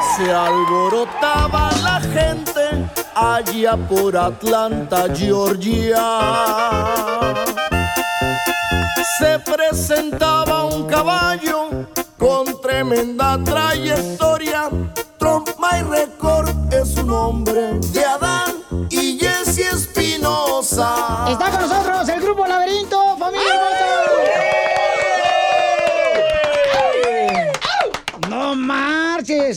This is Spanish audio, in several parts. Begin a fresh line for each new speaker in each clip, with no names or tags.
Se alborotaba la gente allá por Atlanta, Georgia. Se presentaba un caballo con tremenda trayectoria. Trump My Record es un nombre de Adán y Jesse Espinosa.
Está con nosotros el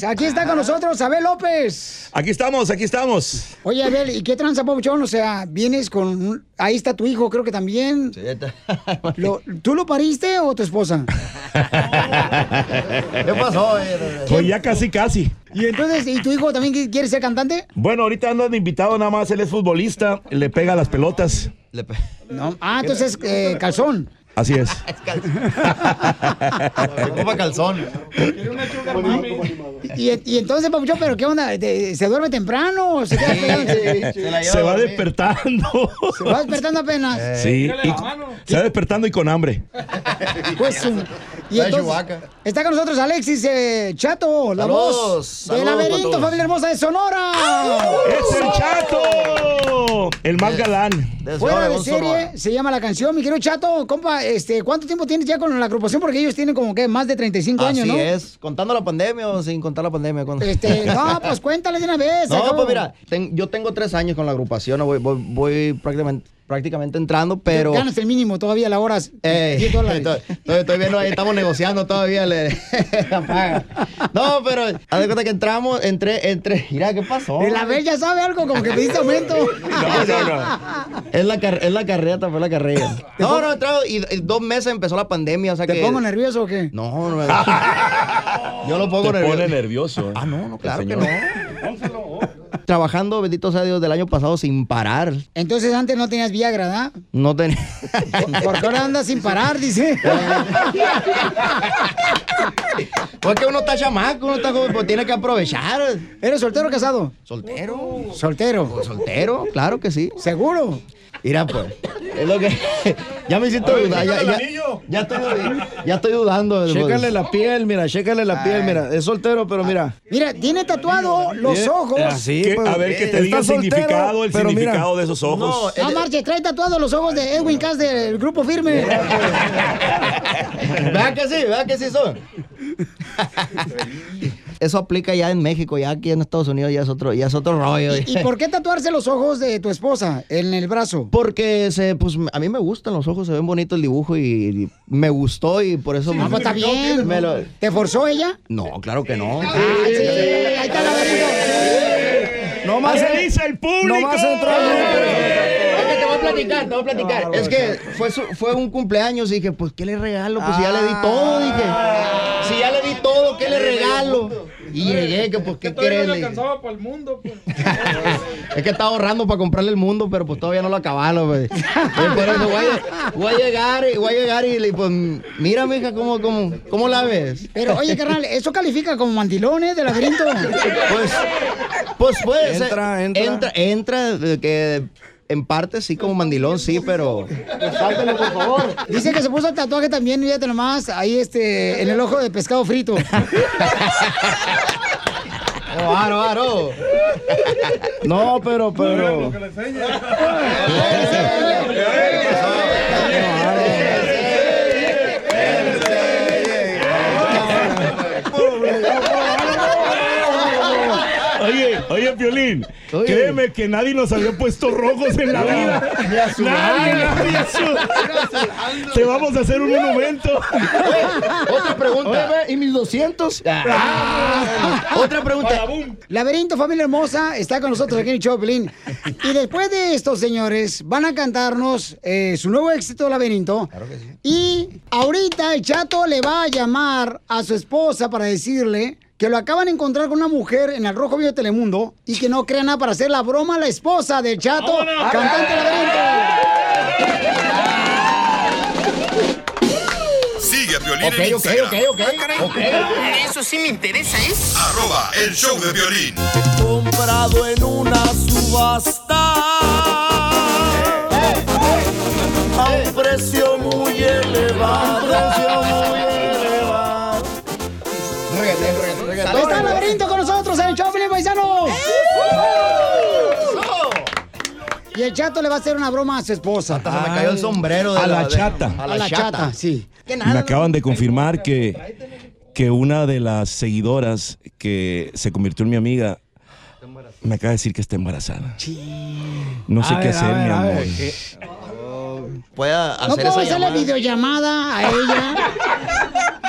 Aquí está con nosotros Abel López.
Aquí estamos, aquí estamos.
Oye, Abel, ¿y qué tranza, Pabuchón? O sea, vienes con... un- Ahí está tu hijo, creo que también. Lo- ¿Tú lo pariste o tu esposa?
¿Qué pasó? Pues ya casi, casi.
Y entonces, ¿y tu hijo también qui- quiere ser cantante?
Bueno, ahorita anda de invitado nada más, él es futbolista, le pega las pelotas.
No. Ah, entonces eh, calzón.
Así es.
Ocupa calzón.
Y, y entonces, Pabuchón, ¿pero qué onda? ¿De- ¿Se duerme temprano o se queda pegado?
Se va despertando.
Se va despertando apenas.
Sí, y- se va despertando y con hambre.
Pues, um, y
La
entonces, está con nosotros Alexis eh, Chato, la
Saludos,
voz
saludos
del laberinto, familia hermosa de Sonora.
¡Es el chato! El más galán.
Fuera de serie se llama la canción. Mi querido Chato, compa, este, ¿cuánto tiempo tienes ya con la agrupación? Porque ellos tienen como que más de 35 años,
Así
¿no?
es. ¿Contando la pandemia o sin contar la pandemia? Con-
Este, no, pues cuéntale de una vez.
No,
acabo.
pues mira, ten- yo tengo tres años con la agrupación, voy, voy, voy prácticamente, prácticamente entrando, pero...
Ganas el mínimo todavía la hora.
Ey,
10 dólares.
estoy, viendo ahí, estamos negociando todavía. le- la paga. no, pero haz de cuenta que entramos, entré, entré. Mira, ¿qué pasó?
El Abel ya sabe algo, como que pediste aumento.
No, no, no. Es la, car- es la carreta, fue la carrera. No, no, he entrado y, y dos meses empezó la pandemia, o sea
¿Te
que...
pongo nervioso o qué?
No, no. Yo lo pongo
Te
nervioso.
pone nervioso. ¿eh?
Ah, no, no, claro que no. Trabajando, bendito sea Dios, del año pasado sin parar.
Entonces antes no tenías Viagra, ¿verdad?
No tenía.
Porque ahora andas sin parar, dice.
Porque uno está chamaco, uno está joven, pues tiene que aprovechar.
¿Eres soltero o casado?
Soltero.
Soltero.
Pues soltero, claro que sí.
¿Seguro?
Mira, pues. Es lo que. Ya me hiciste dudar. Ya, ya, ya estoy, ya estoy dudando.
Chécale la piel, mira, chécale la piel, mira. Es soltero, pero mira.
Mira, tiene tatuado los ojos.
Así,
Que-
pues,
a ver, que te
está
diga el
soltero,
significado, el
pero mira.
significado de esos ojos.
No, marche, trae tatuados los ojos de Edwin Cass del grupo firme.
Vea que sí, vea que sí son. Eso aplica ya en México, ya aquí en Estados Unidos ya es otro, ya es otro rollo.
¿Y por qué tatuarse los ojos de tu esposa en el brazo?
Porque se, pues, a mí me gustan los ojos, se ven bonito el dibujo y, y me gustó y por eso...
Ah, pues está bien.
me lo-
¿Te forzó ella?
No, claro que no.
Ah, sí, ahí está la
No más
¿Qué dice el público?
No más entró al
Es que te voy a platicar, te voy a platicar. Es que fue, su- fue un cumpleaños y dije, pues, ¿qué le regalo? Pues si ya le di todo, dije. Si ya le di todo, ¿qué le regalo? Y llegué, que pues, ¿qué querés? Le dije.
para el mundo, pues.
Es que estaba ahorrando para comprarle el mundo, pero pues todavía no lo acabalo, pues. Por eso voy a, voy a llegar, y voy a llegar y pues, mira, mija, ¿cómo, cómo, cómo la ves?
Pero, oye, carnal, ¿eso califica como mandilones de laberinto?
Pues, pues, pues.
Entra,
eh,
entra.
Entra, entra, eh, que en parte sí como mandilón, sí, pero...
Sáltalo, por favor. Dice que se puso el tatuaje también, fíjate nomás, ahí este, en el ojo de pescado frito.
Oh, aro, aro.
No, pero, pero.
Oye, oye, Piolín, créeme que nadie nos había puesto rojos en la vida.
Ni
Nadie, nadie Te vamos a hacer un monumento.
Otra pregunta. ¿Y mis 200? Otra pregunta.
Laberinto, familia hermosa, está con nosotros aquí en el show, de Piolín. Y después de esto, señores, van a cantarnos eh, su nuevo éxito, Laberinto. Y ahorita el chato le va a llamar a su esposa para decirle que lo acaban de encontrar con una mujer en el Rojo Vivo de Telemundo y que no crea nada para hacer la broma a la esposa del chato, cantante Laberinto.
Sigue a Piolín
Ok,
en
ok,
Instagram.
ok, ok. ok.
Eso sí me interesa, ¿eh?
Arroba el show de violín.
comprado en una subasta a un precio muy elevado.
Reggaetón, reggaetón,
Y el chato le va a hacer una broma a su esposa.
Se me cayó el sombrero de
A la chata.
A
A
la,
la
chata.
chata, sí.
Me acaban de confirmar que, que una de las seguidoras que se convirtió en mi amiga me acaba de decir que está embarazada. No sé
A
qué
ver, a
hacer,
ver,
mi
a
amor.
No
hacer
puedo
esa
hacerle
llamada.
videollamada a ella.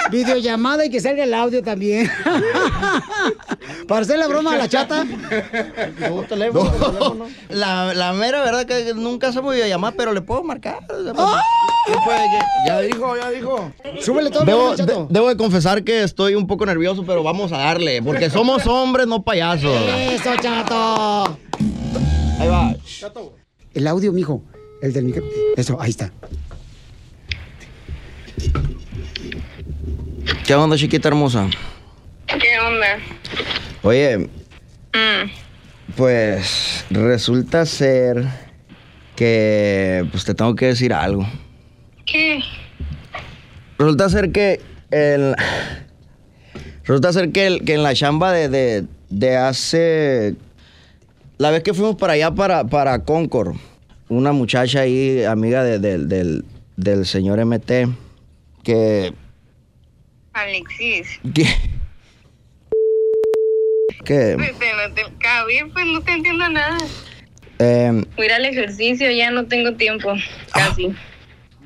videollamada y que salga el audio también. Para hacer la broma a la chata.
No, la, la mera verdad que nunca hacemos videollamada, pero le puedo marcar. sea,
¡Ah!
¿qué puede que- Ya dijo, ya dijo.
Súbele todo el
Debo,
chato.
de- debo de confesar que estoy un poco nervioso, pero vamos a darle, porque somos hombres, no payasos.
Eso, chato.
Ahí va.
El audio, mijo. El del micro. Eso, ahí está.
¿Qué onda, chiquita hermosa?
¿Qué onda?
Oye,
Mm,
pues resulta ser que pues te tengo que decir algo.
¿Qué?
Resulta ser que el resulta ser que, el- que en la chamba de, de, de hace la vez que fuimos para allá para, para Concord, una muchacha ahí, amiga de- de- del, del señor MT, que,
Alexis.
que que
Pues, no te, Cabi, pues no te entiendo nada.
eh,
Voy a ir al ejercicio, ya no tengo tiempo. Casi.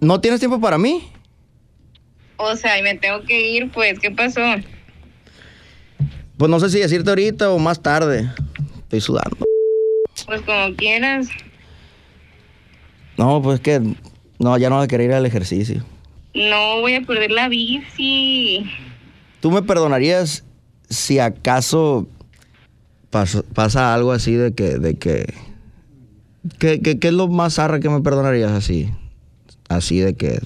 ¿no tienes tiempo para mí?
O sea, y me tengo que ir, pues, ¿qué pasó?
Pues no sé si decirte ahorita o más tarde. Estoy sudando.
Pues como quieras.
No, pues que no, ya no voy a querer ir al ejercicio.
No voy a perder la bici.
¿Tú me perdonarías si acaso pas- pasa algo así de que, de que, que, que- que es lo más zarra que me perdonarías así? Así de que,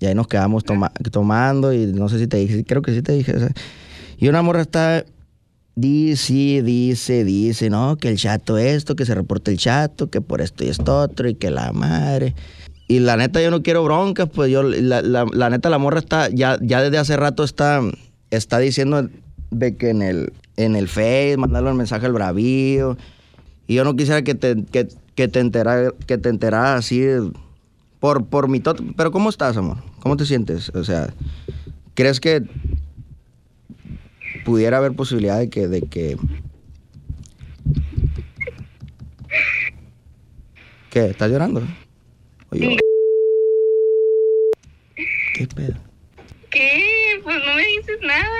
y ahí nos quedamos toma- tomando y no sé si te dije, creo que sí te dije. o sea, y una morra está, dice, dice, dice, no, que el chato esto, que se reporte el chato, que por esto y esto otro, y que la madre. Y la neta yo no quiero broncas, pues yo, la, la- la neta la morra está, ya, ya desde hace rato está, está diciendo de que en el, en el Face, mandarle un mensaje al bravío. Y yo no quisiera que te, que, que te enterara, que te así por, por mi tot. Pero ¿cómo estás, amor? ¿Cómo te sientes? O sea, ¿crees que pudiera haber posibilidad de que, de que. ¿Qué? ¿Estás llorando? Oye. ¿Qué pedo?
¿Qué? Pues no me dices nada.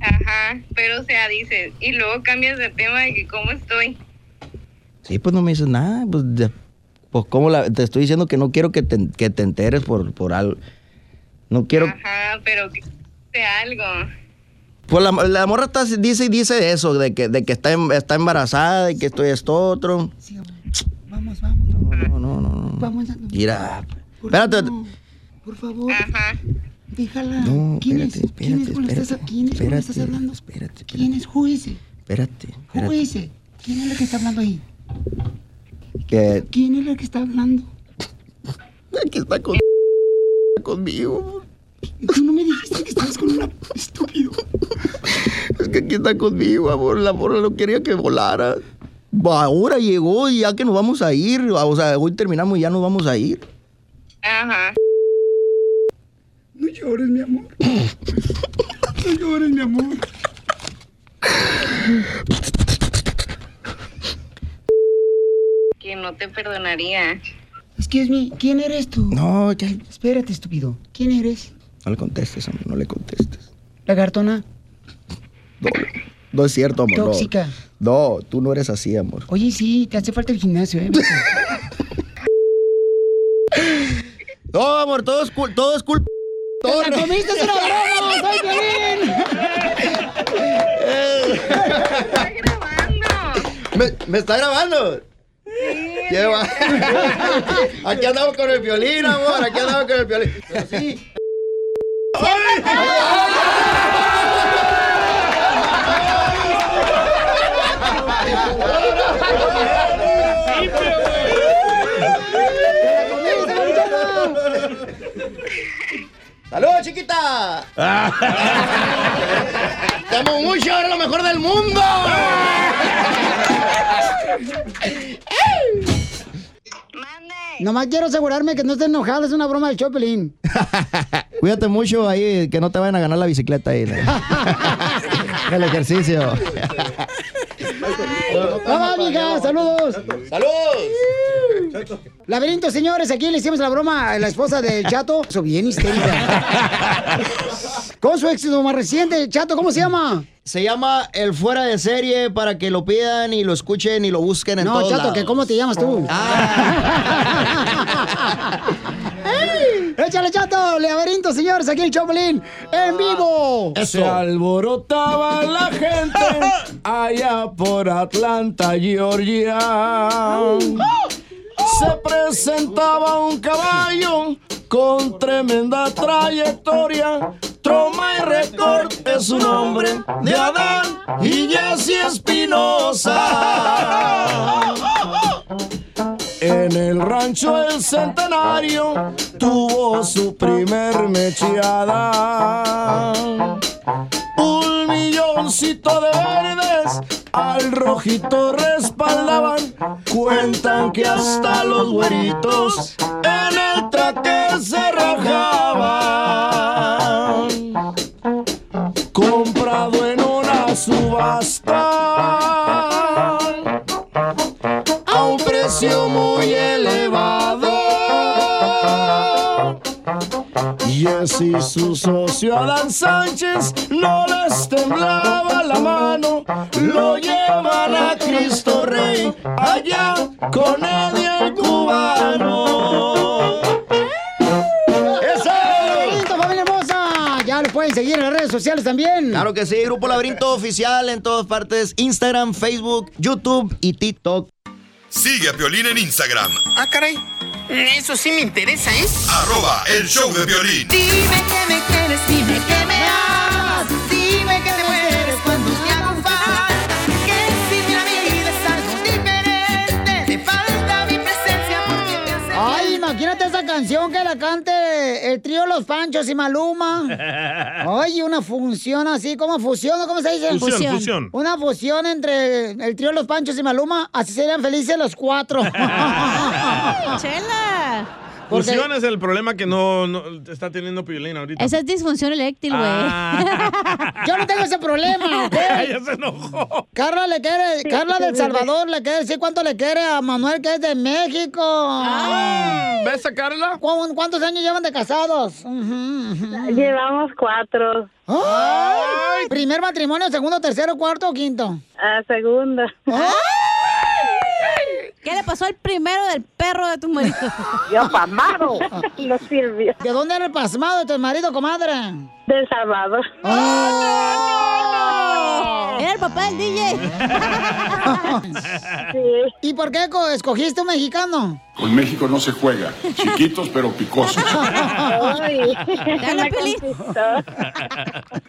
Ajá, pero o sea, dices, y luego cambias de tema de que cómo estoy.
Sí, pues no me dices nada. Pues, de- pues ¿cómo la, te estoy diciendo que no quiero que te, que te enteres por, por algo. No quiero.
Ajá, pero que de algo.
Pues la, la morra está, dice y dice eso, de que, de que está, em- está embarazada y que esto y esto otro.
Vamos, vamos.
No, no, no, no.
Vamos.
Mira. Espérate.
Por favor.
Ajá.
Déjala.
No,
¿Quién es?
espérate,
¿Quién es
espérate,
con la que estás,
espérate,
¿quién es con la que estás
espérate,
hablando?
espérate,
¿Quién es? It?
Espérate. Espérate.
¿Quién es la que está hablando ahí?
Que
¿Quién es la que está hablando?
aquí está con, conmigo.
Tú no me dijiste que estabas con una estúpido.
Es que aquí está conmigo, amor. La morra no quería que volara. Ahora llegó y ya que nos vamos a ir. O sea, hoy terminamos y ya nos vamos a ir.
Ajá.
No llores, mi amor. No llores, mi amor.
Que no te perdonaría.
Excuse me, ¿quién eres tú?
No, ya.
Espérate, estúpido. ¿Quién eres?
No le contestes, amor, no le contestes.
¿Lagartona?
No, no es cierto, amor.
Tóxica.
No, tú no eres así, amor.
Oye, sí, te hace falta el gimnasio, ¿eh?
No, amor, todo es, cul- todo es culpa. Todo
¡Te la comiste, es una broma! ¡Soy Piolín!
¿Me, me está grabando? ¿Qué va? Aquí andamos con el violín, amor. Aquí andamos con el violín. Pero sí. ¡Saludos, chiquita! ¡Te amo mucho! ¡Eres lo mejor del mundo!
Nomás quiero asegurarme que no estés enojado, es una broma del Chopelín.
Cuídate mucho ahí, que no te vayan a ganar la bicicleta ahí. ¿no? El ejercicio.
¡Vamos, amiga! ¡Saludos!
¡Saludos!
Laberinto, señores, aquí le hicimos la broma a la esposa del Chato. Eso bien histérica. Con su éxito más reciente, Chato, ¿cómo se llama?
Se llama El Fuera de Serie para que lo pidan y lo escuchen y lo busquen en
No,
todos
Chato,
lados.
que ¿cómo te llamas tú? ¡Ey! ¡Échale, Chato! Laberinto, señores, aquí el Chopelín, en vivo.
Se alborotaba la gente allá por Atlanta, Georgia. Se presentaba un caballo con tremenda trayectoria. Troma y Record es su nombre de Adán y Jesse Espinosa. En el rancho El Centenario tuvo su primer mecheada. Un milloncito de verdes al rojito respaldaban. Cuentan que hasta los güeritos en el traque se rajaban. Comprado en una subasta Y así su socio Adán Sánchez no les temblaba la mano. Lo llevan a Cristo Rey allá con Eddie el cubano.
¡Laberinto, familia hermosa! Ya lo pueden seguir en las redes sociales también.
Claro que sí, Grupo Laberinto Oficial en todas partes. Instagram, Facebook, YouTube y TikTok.
Sigue a Piolín en Instagram,
Ah, caray. Eso sí me interesa, ¿eh?
arroba el show de violín.
Dime que me quieres, dime que me amas. Dime que te mueres cuando te hago falta. Que si la vida es algo diferente, te falta mi presencia porque me hace
Ay, imagínate esa canción que la cante el trío Los Panchos y Maluma. Ay, una función así, como fusión, ¿cómo se dice?
Fusión, fusión.
Una fusión entre el trío Los Panchos y Maluma, así serían felices los cuatro.
¡Chela!
Fusión es el problema que no, no está teniendo Piolín ahorita.
Esa es disfunción eréctil, güey.
Ah.
Yo no tengo ese problema, ¿ok?
ya se enojó.
Carla le quiere, Carla del Salvador le quiere decir cuánto le quiere a Manuel que es de México.
¿Ves a Carla?
¿Cu- ¿Cuántos años llevan de casados?
Llevamos cuatro.
¡Ay! ¿Primer matrimonio, segundo, tercero, cuarto o quinto?
A segunda.
¿Qué le pasó al primero del perro de tu marido?
Yo pasmado. No sirvió.
¿De dónde era el pasmado de tu marido, comadre?
Del Salvador.
Era el papá del DJ.
¿Y por qué co- escogiste un mexicano?
Con México no se juega. Chiquitos pero picosos.
Ay, me conquistó.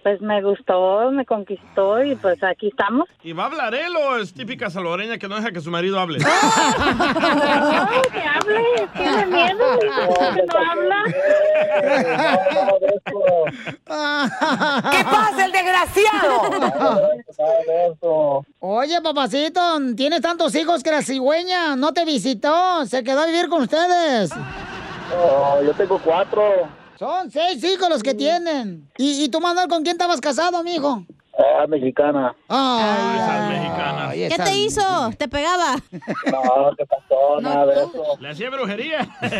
Pues me gustó, me conquistó y pues aquí estamos.
¿Y va a hablar él o es típica salvadoreña que no deja que su marido hable?
No, que hable, tiene miedo, que no habla.
¿Qué pasa, el desgraciado?
Oye, papacito, tienes tantos hijos que la cigüeña no te visitó, se quedó a vivir con ustedes.
yo tengo cuatro.
Son seis hijos los que tienen. ¿Y, y tú, Manuel, con quién estabas casado, mijo?
Ah, mexicana.
Ay,
¿Qué te hizo? ¿Te pegaba?
No, ¿qué pasó? Nada de eso.
Le hacía brujería.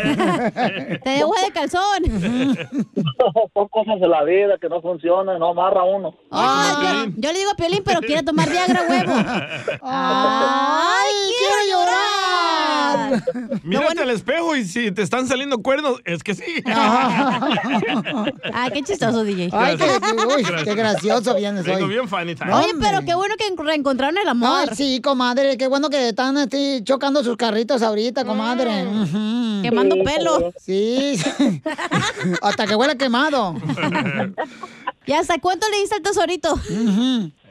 Te dio agua de calzón.
Son cosas de la vida que no funcionan, no amarra uno.
Ay, yo, yo le digo a Piolín, pero quiere tomar Viagra huevo. ¡Ay, quiero llorar!
Mírate al espejo y si te están saliendo cuernos, es que sí.
Ay, qué chistoso, DJ.
Ay, qué, uy, qué gracioso vienes hoy.
Bien funny time.
Oye, pero qué bueno que reencontraron el amor.
Ay, sí, comadre, qué bueno que están así, chocando sus carritos ahorita, comadre.
Mm. Quemando pelo.
Sí, hasta que huele quemado.
¿Y hasta cuánto le diste al tesorito?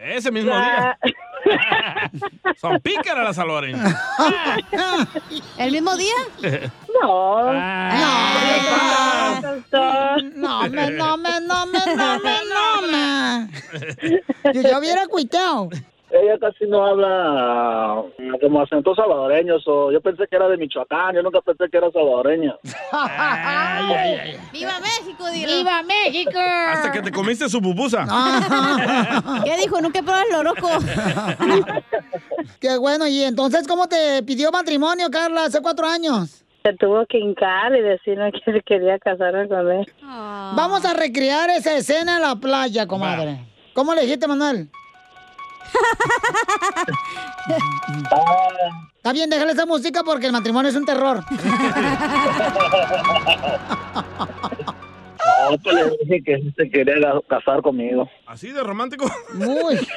Ese mismo día. Son pícaras las salvadoreñas.
¿El mismo día?
No.
No, me, no, me, no, me, no, me, no, me. Yo, yo hubiera cuiteado.
Ella casi no habla mm, como acento salvadoreño. so, yo pensé que era de Michoacán. Yo nunca pensé que era salvadoreña.
¡Viva México, dile!
¡Viva México!
Hasta que te comiste su pupusa.
¿Qué dijo? Nunca probado el loroco.
Qué bueno, y entonces, ¿cómo te pidió matrimonio, Carla, hace cuatro años?
Se tuvo que hincar y decirme que se quería casarme con él.
Vamos a recrear esa escena en la playa, comadre. ¿Cómo le dijiste, Manuel? Está bien, déjale esa música porque el matrimonio es un terror.
No, pues le dije que se quería casar conmigo.
¿Así de romántico?
Muy.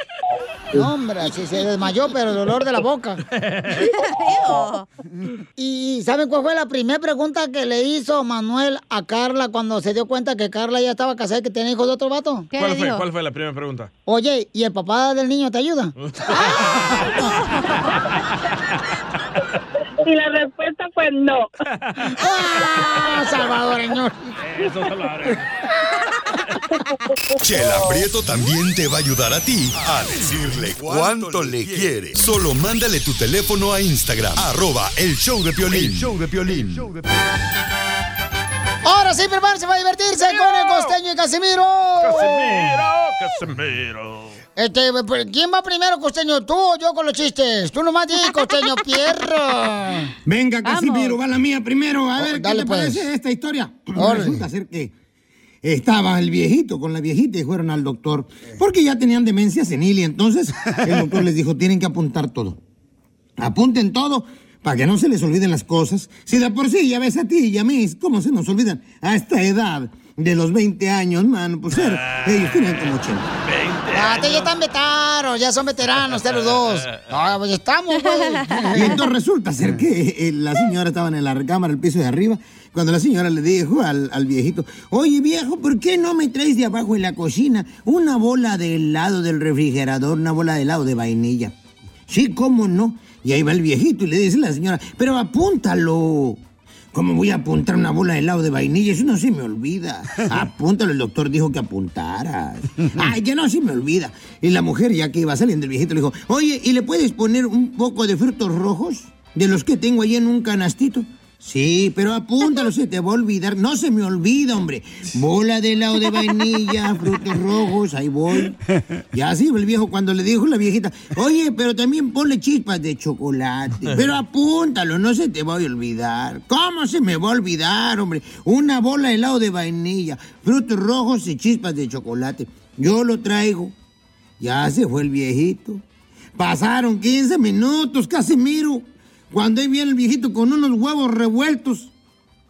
No, hombre, así se desmayó, pero el dolor de la boca. ¿Y saben cuál fue la primera pregunta que le hizo Manuel a Carla cuando se dio cuenta que Carla ya estaba casada y que tenía hijos de otro vato?
¿Cuál fue, ¿Cuál fue la primera pregunta?
Oye, ¿y el papá del niño te ayuda?
Y la respuesta fue no.
¡Ah, salvadoreño!
Eso, Salvador.
Chela Prieto también te va a ayudar a ti a decirle cuánto le quiere. Solo mándale tu teléfono a Instagram, arroba el show de Piolín. El show de Piolín.
Ahora sí, prepárense para divertirse con el costeño y Casimiro.
Casimiro, Casimiro.
Este, ¿quién va primero, costeño? ¿Tú o yo con los chistes? Tú nomás di, costeño, pierro.
Venga, Casimiro, va la mía primero. A
Oh,
ver, ¿qué
dale,
te
pues.
parece esta historia? Resulta ser que estaba el viejito con la viejita y fueron al doctor porque ya tenían demencia senil y entonces el doctor les dijo, tienen que apuntar todo. Apunten todo para que no se les olviden las cosas. Si de por sí ya ves a ti y a mí, ¿cómo se nos olvidan? A esta edad de los 20 años, man, pues ser, ellos tenían como 80.
Te ya están vetaros, ya son veteranos, ustedes los dos. Ah, pues estamos, güey.
Y entonces resulta ser que eh, la señora estaba en la recámara, el piso de arriba, cuando la señora le dijo al, al viejito, oye viejo, ¿por qué no me traes de abajo en la cocina una bola de helado del refrigerador, una bola de helado de vainilla? Sí, ¿cómo no? Y ahí va el viejito y le dice a la señora, pero apúntalo. ¿Cómo voy a apuntar una bola de helado de vainilla? Eso no se me olvida. Apúntalo, el doctor dijo que apuntaras. Ay, que no se me olvida. Y la mujer, ya que iba saliendo el viejito, le dijo, oye, ¿y le puedes poner un poco de frutos rojos? De los que tengo ahí en un canastito. Sí, pero apúntalo, se te va a olvidar. No se me olvida, hombre. Bola de helado de vainilla, frutos rojos, ahí voy. Ya así el viejo cuando le dijo la viejita, oye, pero también ponle chispas de chocolate. Pero apúntalo, no se te va a olvidar. ¿Cómo se me va a olvidar, hombre? Una bola de helado de vainilla, frutos rojos y chispas de chocolate. Yo lo traigo. Ya se fue el viejito. Pasaron 15 minutos, Casimiro. Cuando ahí viene el viejito con unos huevos revueltos,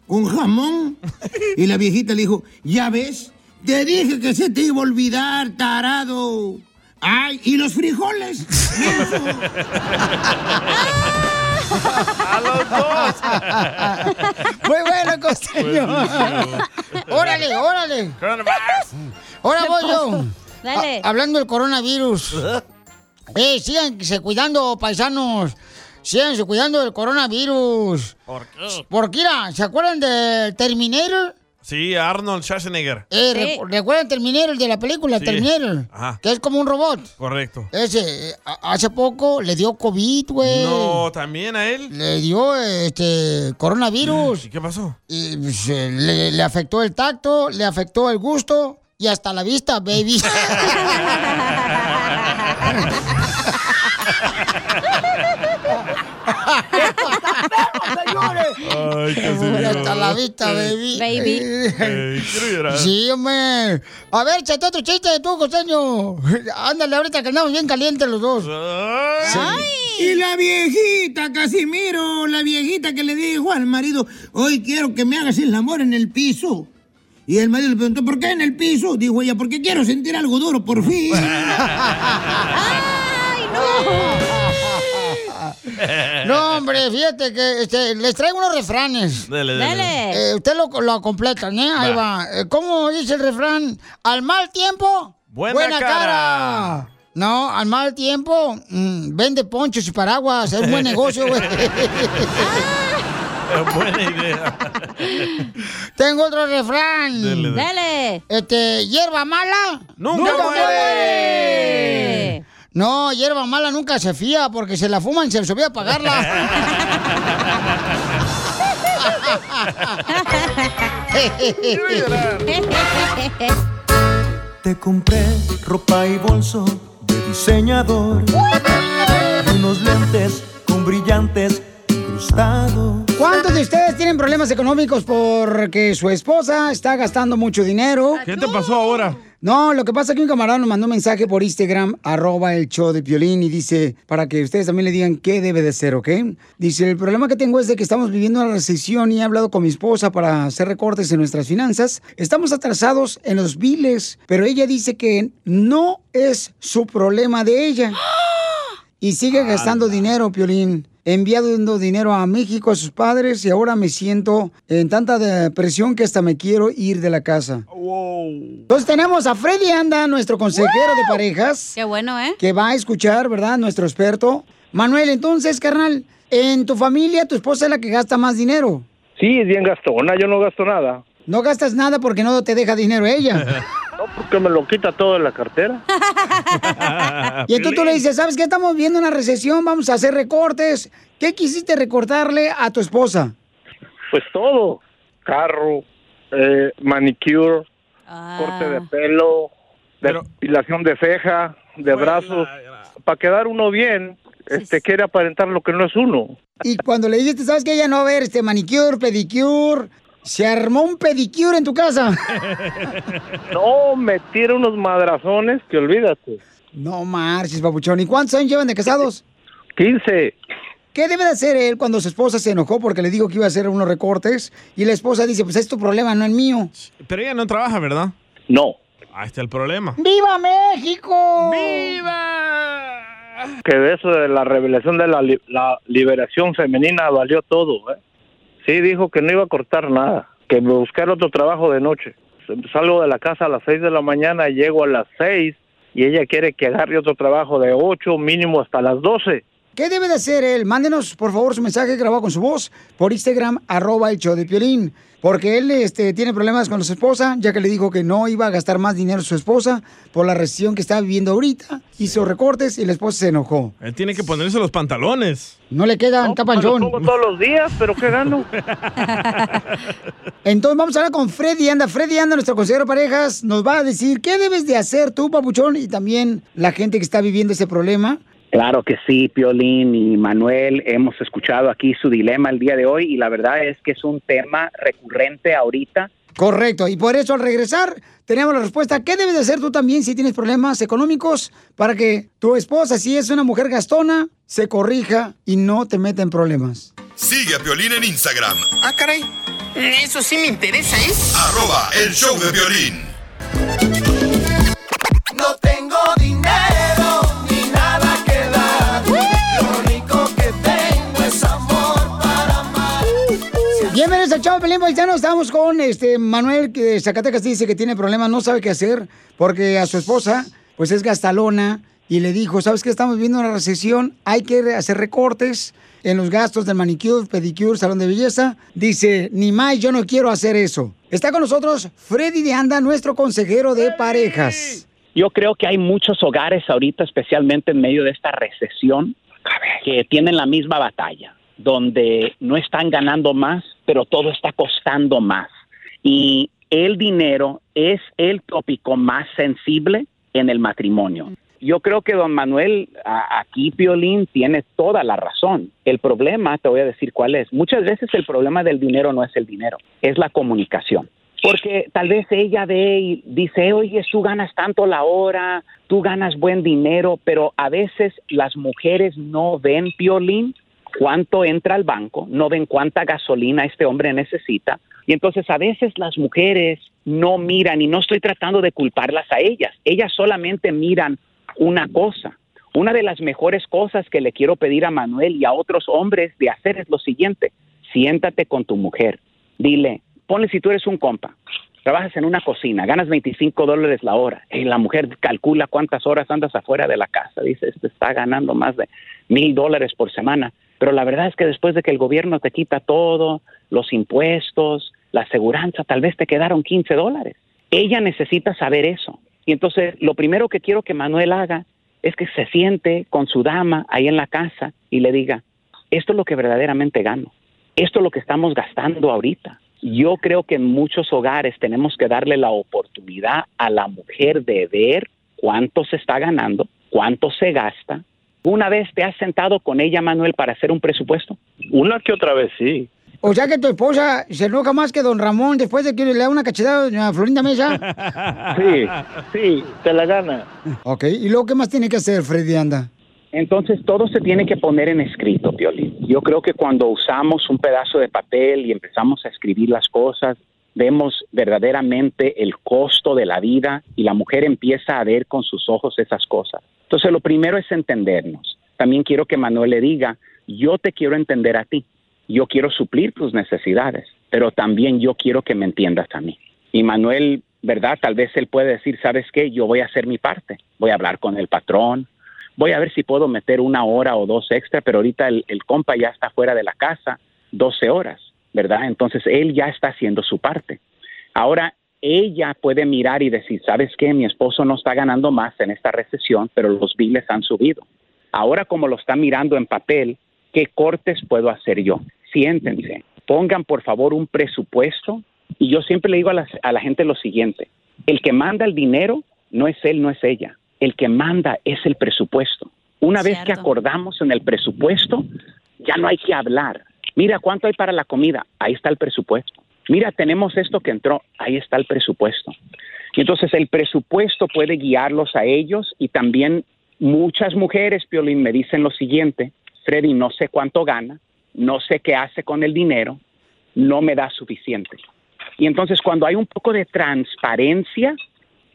con jamón. Y la viejita le dijo, ya ves, te dije que se te iba a olvidar, tarado. Ay, ¿y los frijoles?
A los dos.
Muy bueno, costeño. órale, órale. Ahora voy yo.
Dale.
Hablando del coronavirus. Eh, síganse cuidando, paisanos. Síganse cuidando del coronavirus.
¿Por qué?
Porque, mira, ¿se acuerdan del Terminator?
Sí, Arnold Schwarzenegger.
Eh, recu- ¿Recuerdan Terminator de la película,
Sí.
Terminator?
Ajá.
Que es como un robot.
Correcto.
Ese, eh, hace poco le dio COVID, güey.
No, también a él.
Le dio este coronavirus.
¿Y qué pasó?
Y pues, eh, le, le afectó el tacto, le afectó el gusto y y hasta la vista, baby.
Ay,
Y hasta la vista, baby.
Baby.
Ay, quiero llorar.
Sí, hombre. A ver, échate otro chiste de tú, costeño. Ándale, ahorita que andamos bien calientes los dos.
Y la viejita, Casimiro, la viejita que le dijo al marido, hoy quiero que me hagas el amor en el piso. Y el marido le preguntó, ¿por qué en el piso? Dijo ella, porque quiero sentir algo duro por fin.
No, hombre, fíjate que este, les traigo unos refranes.
Dele, dele. Dale.
Eh, usted lo, lo completan, ¿eh? Ahí
Va.
va. Eh, ¿Cómo dice el refrán? Al mal tiempo,
Buena cara.
No, al mal tiempo, mm, vende ponchos y paraguas. Es un buen negocio, güey.
Es buena idea.
Tengo otro refrán.
Dale.
Este, hierba mala.
¡Nunca muere!
No, hierba mala nunca se fía porque se la fuman y se les olvida pagarla.
Te compré ropa y bolso de diseñador. Y unos lentes con brillantes incrustados.
¿Cuántos de ustedes tienen problemas económicos porque su esposa está gastando mucho dinero?
¿Qué te pasó ahora?
No, lo que pasa es que un camarada nos mandó un mensaje por Instagram, arroba el show de Piolín, y dice, para que ustedes también le digan qué debe de ser, ¿ok? Dice, el problema que tengo es de que estamos viviendo una recesión y he hablado con mi esposa para hacer recortes en nuestras finanzas. Estamos atrasados en los biles, pero ella dice que no es su problema de ella. Y sigue gastando dinero, Piolín. Enviando dinero a México a sus padres y ahora me siento en tanta depresión que hasta me quiero ir de la casa. Entonces tenemos a Freddy Anda, nuestro consejero de parejas.
Qué bueno, ¿eh?
Que va a escuchar, ¿verdad? Nuestro experto. Manuel, entonces, carnal, en tu familia tu esposa es la que gasta más dinero.
Sí, es bien gastona, yo no gasto nada.
No gastas nada porque no te deja dinero ella.
No, porque me lo quita todo de la cartera.
Y entonces tú le dices, ¿sabes qué? Estamos viendo una recesión, vamos a hacer recortes. ¿Qué quisiste recortarle a tu esposa?
Pues todo. Carro, eh, manicure, corte de pelo, depilación de ceja, de brazos. Para quedar uno bien, este quiere aparentar lo que no es uno.
Y cuando le dijiste, ¿sabes qué? Ya no va a haber este manicure, pedicure. Se armó un pedicure en tu casa.
No, me tira unos madrazones que olvídate.
No marches, papuchón. ¿Y cuántos años llevan de casados?
15.
¿Qué debe de hacer él cuando su esposa se enojó porque le dijo que iba a hacer unos recortes? Y la esposa dice, pues es tu problema, no el mío.
Pero ella no trabaja, ¿verdad?
No.
Ahí está el problema.
¡Viva México!
Que de eso de la revelación de la, li- la liberación femenina valió todo, ¿eh? Sí, dijo que no iba a cortar nada, que me buscara otro trabajo de noche. Salgo de la casa a las 6 de la mañana, llego a las 6 y ella quiere que agarre otro trabajo de 8 mínimo hasta las 12.
¿Qué debe de hacer él? Mándenos, por favor, su mensaje grabado con su voz por Instagram, arroba el show de Piolín. Porque él este, tiene problemas con su esposa, ya que le dijo que no iba a gastar más dinero su esposa por la recesión que está viviendo ahorita. Hizo recortes y la esposa se enojó.
Él tiene que ponerse los pantalones.
No le quedan, está panchón.
Pongo todos los días, pero ¿qué gano?
Entonces vamos a hablar con Freddy Anda. Freddy Anda, nuestro consejero de parejas, nos va a decir qué debes de hacer tú, papuchón, y también la gente que está viviendo ese problema.
Claro que sí, Piolín y Manuel, hemos escuchado aquí su dilema el día de hoy y la verdad es que es un tema recurrente ahorita.
Correcto, y por eso al regresar tenemos la respuesta. ¿Qué debes de hacer tú también si tienes problemas económicos para que tu esposa, si es una mujer gastona, se corrija y no te meta en problemas?
Sigue a Piolín en Instagram,
Ah, caray. Eso sí me interesa, ¿eh?
arroba el show de violín.
No tengo dinero
Bienvenidos al Chavo Pelín Paisano. Estamos con este Manuel que de Zacatecas dice que tiene problemas, no sabe qué hacer porque a su esposa pues es gastalona y le dijo, ¿sabes qué? Estamos viendo una recesión, hay que hacer recortes en los gastos del manicure, pedicure, salón de belleza. Dice, ni más, yo no quiero hacer eso. Está con nosotros Freddy de Anda, nuestro consejero de parejas.
Yo creo que hay muchos hogares ahorita, especialmente en medio de esta recesión, que tienen la misma batalla, donde no están ganando más, pero todo está costando más. Y el dinero es el tópico más sensible en el matrimonio. Yo creo que don Manuel, aquí Piolín tiene toda la razón. El problema, te voy a decir cuál es. Muchas veces el problema del dinero no es el dinero, es la comunicación. Porque tal vez ella ve y dice, oye, tú ganas tanto la hora, tú ganas buen dinero, pero a veces las mujeres no ven Piolín cuánto entra al banco, no ven cuánta gasolina este hombre necesita. Y entonces a veces las mujeres no miran, y no estoy tratando de culparlas a ellas, ellas solamente miran una cosa. Una de las mejores cosas que le quiero pedir a Manuel y a otros hombres de hacer es lo siguiente, siéntate con tu mujer, dile, ponle si tú eres un compa, trabajas en una cocina, ganas 25 dólares la hora, y la mujer calcula cuántas horas andas afuera de la casa, dice, este está ganando más de mil dólares por semana, pero la verdad es que después de que el gobierno te quita todo, los impuestos, la aseguranza, tal vez te quedaron 15 dólares. Ella necesita saber eso. Y entonces lo primero que quiero que Manuel haga es que se siente con su dama ahí en la casa y le diga, esto es lo que verdaderamente gano, esto es lo que estamos gastando ahorita. Yo creo que en muchos hogares tenemos que darle la oportunidad a la mujer de ver cuánto se está ganando, cuánto se gasta. ¿Una vez te has sentado con ella, Manuel, para hacer un presupuesto?
Una que otra vez, sí.
O sea que tu esposa se enoja más que don Ramón después de que le da una cachetada a Florinda Mesa.
Sí, sí, te la gana.
Ok, ¿y luego qué más tiene que hacer Freddy Anda?
Entonces todo se tiene que poner en escrito, Piolín. Yo creo que cuando usamos un pedazo de papel y empezamos a escribir las cosas, vemos verdaderamente el costo de la vida y la mujer empieza a ver con sus ojos esas cosas. Entonces lo primero es entendernos. También quiero que Manuel le diga, yo te quiero entender a ti, yo quiero suplir tus necesidades, pero también yo quiero que me entiendas a mí. Y Manuel, ¿verdad? Tal vez él puede decir, ¿sabes qué? Yo voy a hacer mi parte, voy a hablar con el patrón, voy a ver si puedo meter una hora o dos extra, pero ahorita el, el compa ya está fuera de la casa 12 horas, ¿verdad? Entonces él ya está haciendo su parte. Ahora ella puede mirar y decir, ¿sabes qué? Mi esposo no está ganando más en esta recesión, pero los biles han subido. Ahora como lo está mirando en papel, ¿qué cortes puedo hacer yo? Siéntense, pongan por favor un presupuesto y yo siempre le digo a la, a la gente lo siguiente, el que manda el dinero no es él, no es ella, el que manda es el presupuesto. Una vez que acordamos en el presupuesto, ya no hay que hablar. Mira cuánto hay para la comida, ahí está el presupuesto. Mira, tenemos esto que entró, ahí está el presupuesto. Y entonces el presupuesto puede guiarlos a ellos y también muchas mujeres, Piolín, me dicen lo siguiente, Freddy, no sé cuánto gana, no sé qué hace con el dinero, no me da suficiente. Y entonces cuando hay un poco de transparencia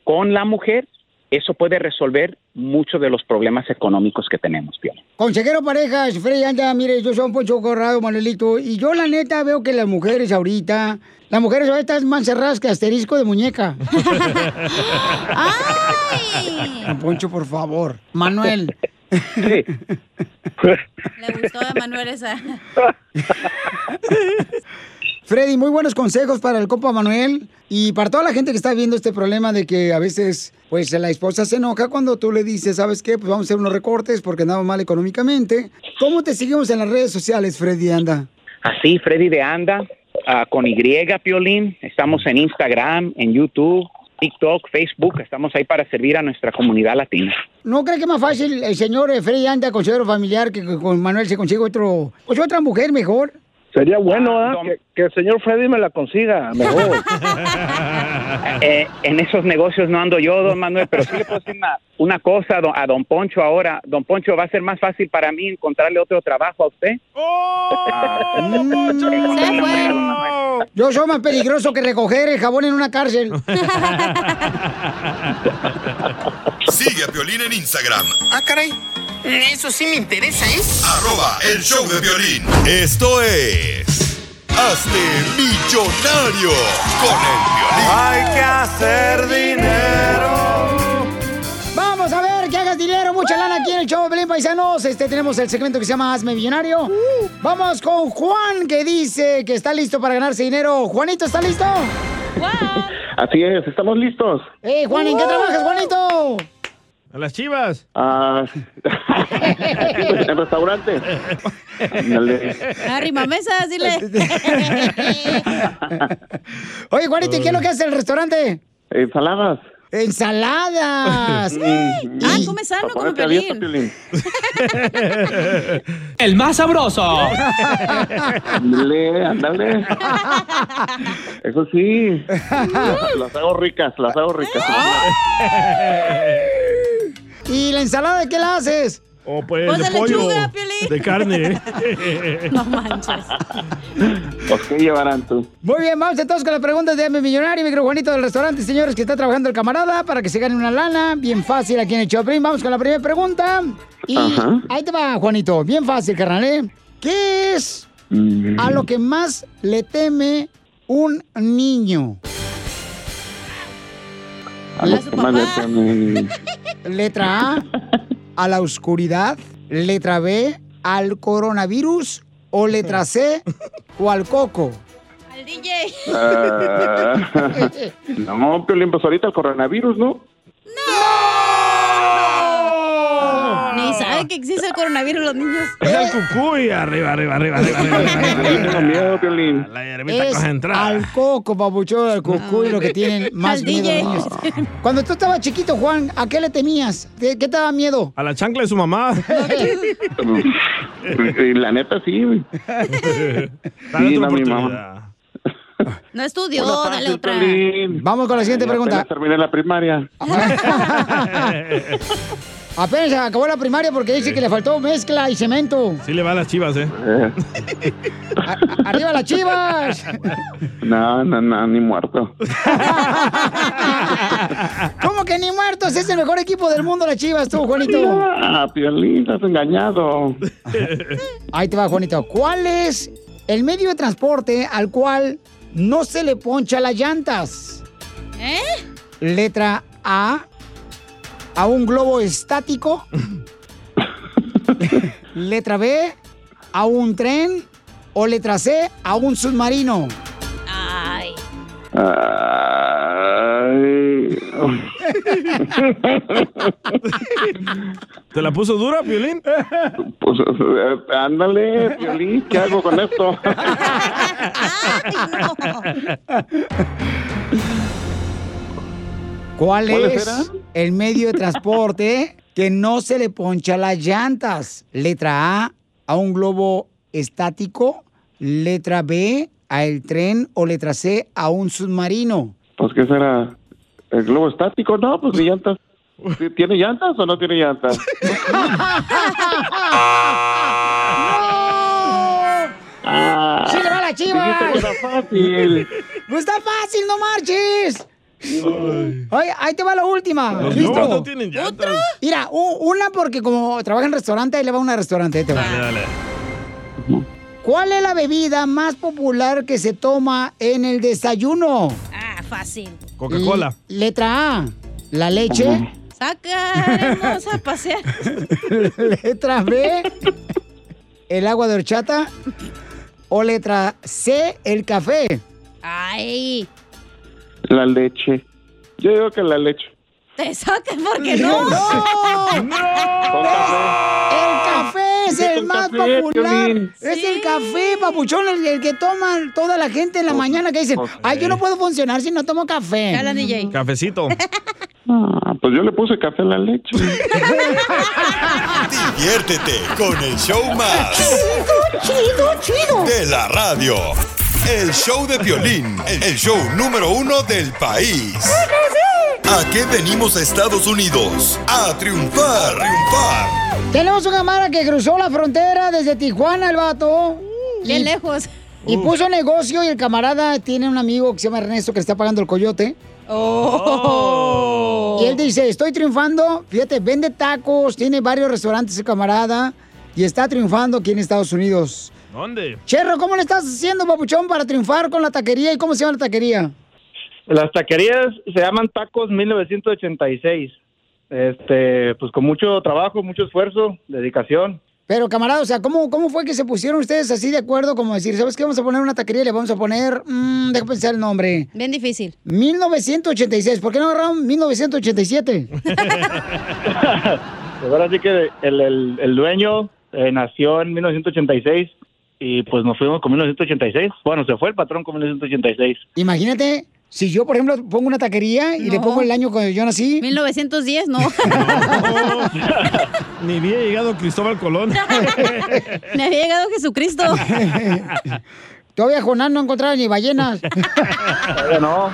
con la mujer, eso puede resolver muchos de los problemas económicos que tenemos, Piolín.
Consejero parejas, Freddy Anda, mire, yo soy un Poncho Corrado, Manuelito, y yo la neta veo que las mujeres ahorita, las mujeres ahorita están más cerradas que asterisco de muñeca. Don Poncho, por favor. Manuel.
Le gustó a Manuel esa.
Freddy, muy buenos consejos para el compa Manuel y para toda la gente que está viendo este problema de que a veces, pues, la esposa se enoja cuando tú le dices, ¿sabes qué? Pues vamos a hacer unos recortes porque andamos mal económicamente. ¿Cómo te seguimos en las redes sociales, Freddy Anda?
Así, Freddy de Anda, ah, con Y, Piolín. Estamos en Instagram, en YouTube, TikTok, Facebook. Estamos ahí para servir a nuestra comunidad latina.
¿No cree que es más fácil el señor eh, Freddy Anda, consejero familiar, que con Manuel se consigue otro, pues otra mujer mejor?
Sería bueno ¿ah? que, que el señor Freddy me la consiga mejor.
Eh, en esos negocios no ando yo, don Manuel, pero sí le puedo decir una, una cosa a don, a don Poncho ahora. Don Poncho, va a ser más fácil para mí encontrarle otro trabajo a usted.
Yo soy más peligroso que recoger el jabón en una cárcel.
Sigue a Piolín en Instagram,
Ah, caray. Eso sí me interesa, ¿eh?
arroba el show de violín. Esto es... Hazte millonario con el violín.
Hay que hacer dinero.
Vamos a ver que hagas dinero, mucha lana aquí en el show de Belén Paisanos. Este tenemos el segmento que se llama Hazme Millonario. Vamos con Juan que dice que está listo para ganarse dinero. Juanito, ¿está listo?
Así es, estamos listos.
Eh, Juan, ¿en qué trabajas, Juanito?
A las chivas.
Ah, en restaurante. Ándale.
Arrima mesas, dile.
Oye, Juanito, ¿y qué es lo que hace el restaurante?
Ensaladas.
¡Ensaladas!
Ah, come sano,
Pa'
come
a dieta,
pelín.
El más sabroso.
Ándale, ándale. Eso sí. Las hago ricas, las hago ricas.
¿Y la ensalada de qué la haces?
O pues,
Pues
de,
de
pollo.
lechuga.
De carne.
No manches.
Pues, ¿qué llevarán tú?
Muy bien, vamos entonces con las preguntas de M Millonario, micro Juanito del restaurante, señores, que está trabajando el camarada para que se gane una lana. Bien fácil aquí en el Choprin. Vamos con la primera pregunta. Y
Ajá.
ahí te va, Juanito. Bien fácil, carnal, ¿eh? ¿Qué es a lo que más le teme un niño?
A.
Letra A, a la oscuridad. Letra B, al coronavirus. O letra C, o al coco.
Al DJ.
Ah, no, Piolín, pues ahorita el coronavirus, ¿no?
Ni saben que existe el coronavirus los niños.
Es el cucuy. Arriba, arriba, arriba, arriba, arriba. arriba,
Tengo miedo, Piolín.
La hierbita
Es
coge entrada.
al coco, papuchón, al cucuy, lo que tienen más
Al
miedo
DJ.
los niños. Cuando tú estabas chiquito, Juan, ¿a qué le temías? ¿Qué, qué te daba miedo?
A la chancla de su mamá.
Y la neta, sí. güey.
Dale
Sí,
otra
no, mi
oportunidad.
No estudió, dale otra.
Vamos con la siguiente
Ya
pregunta.
apenas Terminé la primaria.
Apenas acabó la primaria porque dice que le faltó mezcla y cemento.
Sí le va a las chivas, ¿eh?
Eh,
¡Arriba las chivas!
No, no, no, ni muerto.
¿Cómo que ni muertos? Es el mejor equipo del mundo, las chivas, tú, Juanito.
Ah, Piolín, estás engañado.
Ahí te va, Juanito. ¿Cuál es el medio de transporte al cual no se le poncha las llantas?
¿Eh?
Letra A, a un globo estático. Letra B, a un tren. O letra C, a un submarino.
Ay.
Ay.
¿Te la puso dura, Piolín?
Pues eh, ándale, Piolín, ¿qué hago con esto?
¿Cuál
¿Cuáles
es
eran?
el medio de transporte que no se le poncha las llantas? Letra A, a un globo estático. Letra B, a el tren. O letra C, a un submarino.
Pues, ¿qué será? ¿El globo estático? No, pues ni llantas. ¿Sí, ¿Tiene llantas o no tiene llantas? Ah,
¡Sí le va la
dijiste que era fácil.
¡No está fácil, no marches! Oye, ahí te va la última.
Los no tienen llantas.
Mira, u- una porque como trabaja en restaurante, ahí le va una restaurante. ahí te va.
Dale, dale.
¿Cuál es la bebida más popular que se toma en el desayuno?
Fácil.
Coca-Cola.
Letra A, la leche.
Saca, hermosa, a pasear.
letra B, el agua de horchata. O letra C, el café.
Ay,
La leche. Yo digo que la leche.
Te saca porque no.
Con café.
El café es el más
café,
popular.
Piolín.
Es el café, papuchón, el, el que toman toda la gente en la mañana que dicen, ay, yo no puedo funcionar si no tomo café.
Habla, DJ.
Cafecito.
Ah, pues yo le puse café a la leche.
Diviértete con el show más.
Chido, chido,
De la radio. El show de violín. El show número uno del país. ¿A qué venimos a Estados Unidos? A triunfar. Triunfar.
Tenemos un camarada que cruzó la frontera desde Tijuana, el vato.
Bien
Y-
lejos.
Y puso negocio y el camarada tiene un amigo que se llama Ernesto que le está pagando el coyote.
Oh.
Y él dice, estoy triunfando, fíjate, vende tacos, tiene varios restaurantes el camarada y está triunfando aquí en Estados Unidos.
¿Dónde?
Cherro, ¿cómo le estás haciendo, papuchón, para triunfar con la taquería y cómo se llama la taquería?
Las taquerías se llaman Tacos 1986. Este, pues con mucho trabajo, mucho esfuerzo, dedicación.
Pero, camarada, o sea, ¿cómo, ¿cómo fue que se pusieron ustedes así de acuerdo? Como decir, ¿sabes qué? Vamos a poner una taquería y le vamos a poner, mmm, déjame pensar el nombre.
Bien difícil.
1986, ¿por qué no agarraron 1987?
Pues ahora sí que el, el- el dueño eh, nació en 1986 y pues nos fuimos con 1986. Bueno, se fue el patrón con 1986.
Imagínate, Si yo, por ejemplo, pongo una taquería y le
No.
pongo el año cuando yo nací.
1910, no.
Ni había llegado Cristóbal Colón.
Me había llegado Jesucristo.
Todavía Jonás no encontraba ni ballenas.
Todavía no.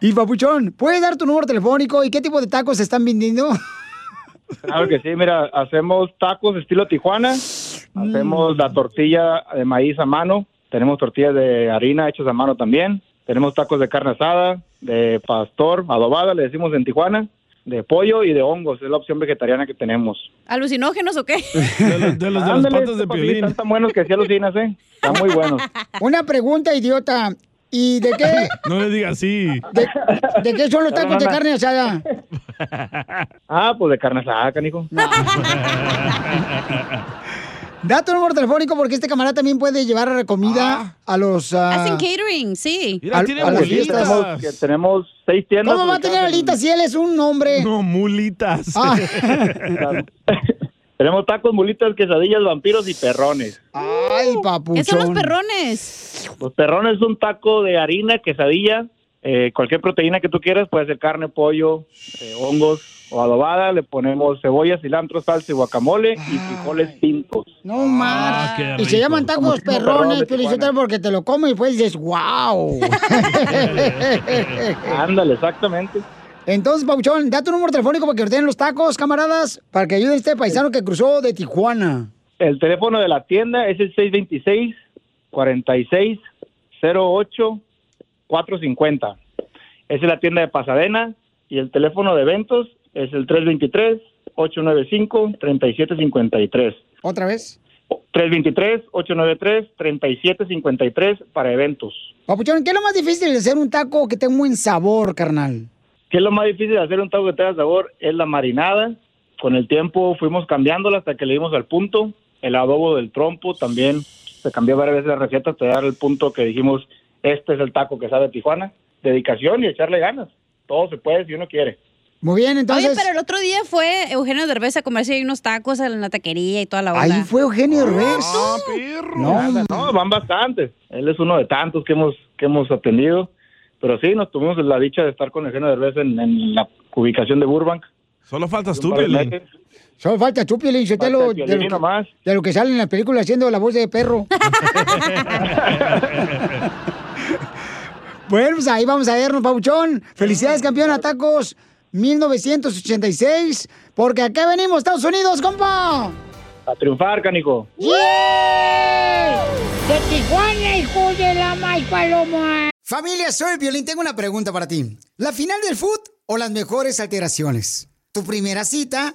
Y Papuchón, ¿puedes dar tu número telefónico y qué tipo de tacos se están vendiendo?
Claro que sí, mira, hacemos tacos estilo Tijuana, hacemos la tortilla de maíz a mano, tenemos tortillas de harina hechas a mano también, tenemos tacos de carne asada, de pastor, adobada, le decimos en Tijuana, de pollo y de hongos, es la opción vegetariana que tenemos.
¿Alucinógenos o qué?
De los de, patas de
sí,
piolín.
Están tan buenos que sí alucinas, ¿eh? Están muy buenos.
Una pregunta, idiota. ¿Y de qué,
No le diga así.
de, de qué son los tacos de carne asada?
Ah, pues de carne asada, canijo.
Da tu número telefónico porque este camarada también puede llevar comida a los... ah,
Hacen catering, sí.
Mira, tiene a las fiestas.
Tenemos, que tenemos seis tiendas.
¿Cómo va a tener alitas si él es un hombre?
No, mulitas.
Ah.
Tenemos tacos, mulitas, quesadillas, vampiros y perrones.
Ay, papuchón.
¿Qué son los perrones?
Los perrones es un taco de harina, quesadilla, eh, cualquier proteína que tú quieras, puede ser carne, pollo, eh, hongos o adobada. Le ponemos cebolla, cilantro, salsa y guacamole y frijoles pintos.
No más.
qué
y se llaman
Como
tacos
perrón
perrones, Piolichotelo, porque te lo comes y después dices, wow.
Ándale, exactamente.
Entonces, Pauchón, da tu número telefónico para que ordenen los tacos, camaradas, para que ayude a este paisano que cruzó de Tijuana.
El teléfono de la tienda es el 626 46 08 450. Esa es la tienda de Pasadena y el teléfono de eventos es el 323 895 3753.
¿Otra vez?
323 893 3753 para eventos.
Papuchón, ¿qué es lo más difícil de hacer un taco que tenga un buen sabor, carnal?
¿Qué es lo más difícil de hacer un taco que tenga sabor? Es la marinada. Con el tiempo fuimos cambiándola hasta que le dimos al punto. El adobo del trompo también se cambió varias veces la receta hasta llegar al punto que dijimos, este es el taco que sabe Tijuana. Dedicación y echarle ganas. Todo se puede si uno quiere.
Muy bien, entonces...
Oye, pero el otro día fue Eugenio Derbez a comerse ahí unos tacos en la taquería y toda la onda.
Ahí fue Eugenio Derbez.
No, no, van bastantes. Él es uno de tantos que hemos que hemos atendido. Pero sí, nos tuvimos la dicha de estar con Eugenio Derbez en, en la ubicación de Burbank.
Solo faltas tú, Piolín.
Solo falta tú, Piolín,
el
de, lo que- de lo que sale en la película haciendo la voz de perro. bueno, pues ahí vamos a vernos, Pauchón. Felicidades, campeón, a tacos 1986. Porque acá venimos, Estados Unidos, compa.
A triunfar, canico.
¡Yeah! ¡De Tijuana, hijo de la maíz paloma! Familia, soy Violín. Tengo una pregunta para ti. ¿La final del foot o las mejores alteraciones? ¿Tu primera cita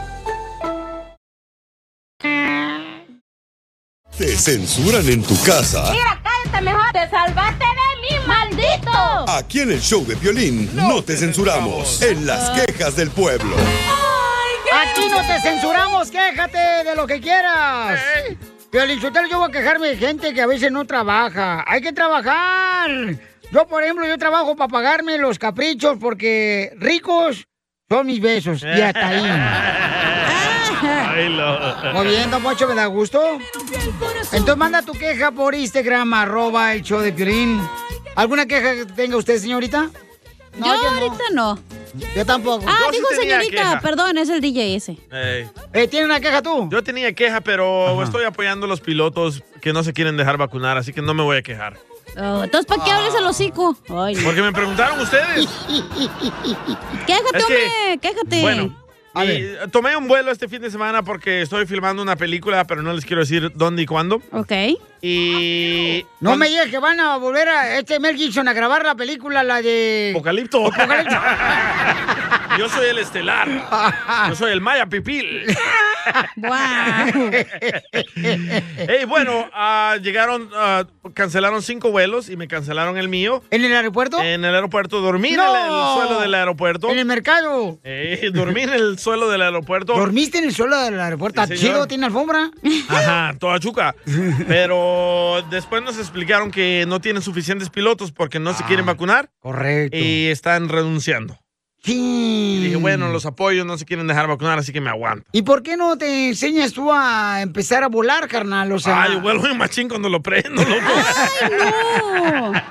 ¿Te censuran en tu casa?
Mira, cállate mejor. Te salvaste de mí, maldito.
Aquí en el show de violín no, te censuramos. En las quejas del pueblo.
Aquí no te censuramos, quéjate de lo que quieras. Piolichotelo, yo voy a quejarme de gente que a veces no trabaja. Hay que trabajar. Yo, por ejemplo, yo trabajo para pagarme los caprichos porque ricos son mis besos. Y hasta ahí. Muy bien, don Pocho, me da gusto. Entonces manda tu queja por Instagram, arroba el show de Piolín. ¿Alguna queja que tenga usted, señorita?
yo ahorita no.
Yo tampoco.
Ah,
Yo sí
dijo
tenía
señorita,
queja.
perdón, es el DJ ese.
Eh, ¿Tiene una queja tú?
Yo tenía queja, pero estoy apoyando a los pilotos que no se quieren dejar vacunar, así que no me voy a quejar.
Oh, entonces, ¿para qué hables el hocico? Ay, no.
Porque me preguntaron ustedes.
Quéjate,
Es que-
hombre, quéjate.
Bueno, tomé un vuelo este fin de semana porque estoy filmando una película, pero no les quiero decir dónde y cuándo.
Ok.
Y...
No me digas que van a volver a este Mel Gibson a grabar la película, la de...
Apocalipto.
Apocalipto.
Yo soy el estelar. Yo soy el Maya Pipil. Ey, bueno, ah, llegaron, ah, cancelaron cinco vuelos y me cancelaron el mío.
¿En el aeropuerto?
En el aeropuerto. Dormí en el-
No.
en el suelo del aeropuerto.
En el mercado.
Ey, dormí en el suelo del aeropuerto.
¿Dormiste en el suelo del aeropuerto?
Sí,
¿Está
señor.
chido? ¿Tiene alfombra?
Ajá, toda chuca. Pero después nos explicaron que no tienen suficientes pilotos porque no se quieren vacunar.
Ah, Correcto.
Y están renunciando.
Sí.
Y dije, bueno, los apoyos no se quieren dejar vacunar, así que me aguanto.
¿Y por qué no te enseñas tú a empezar a volar, carnal? O sea...
Ay, vuelvo en machín cuando lo prendo, loco.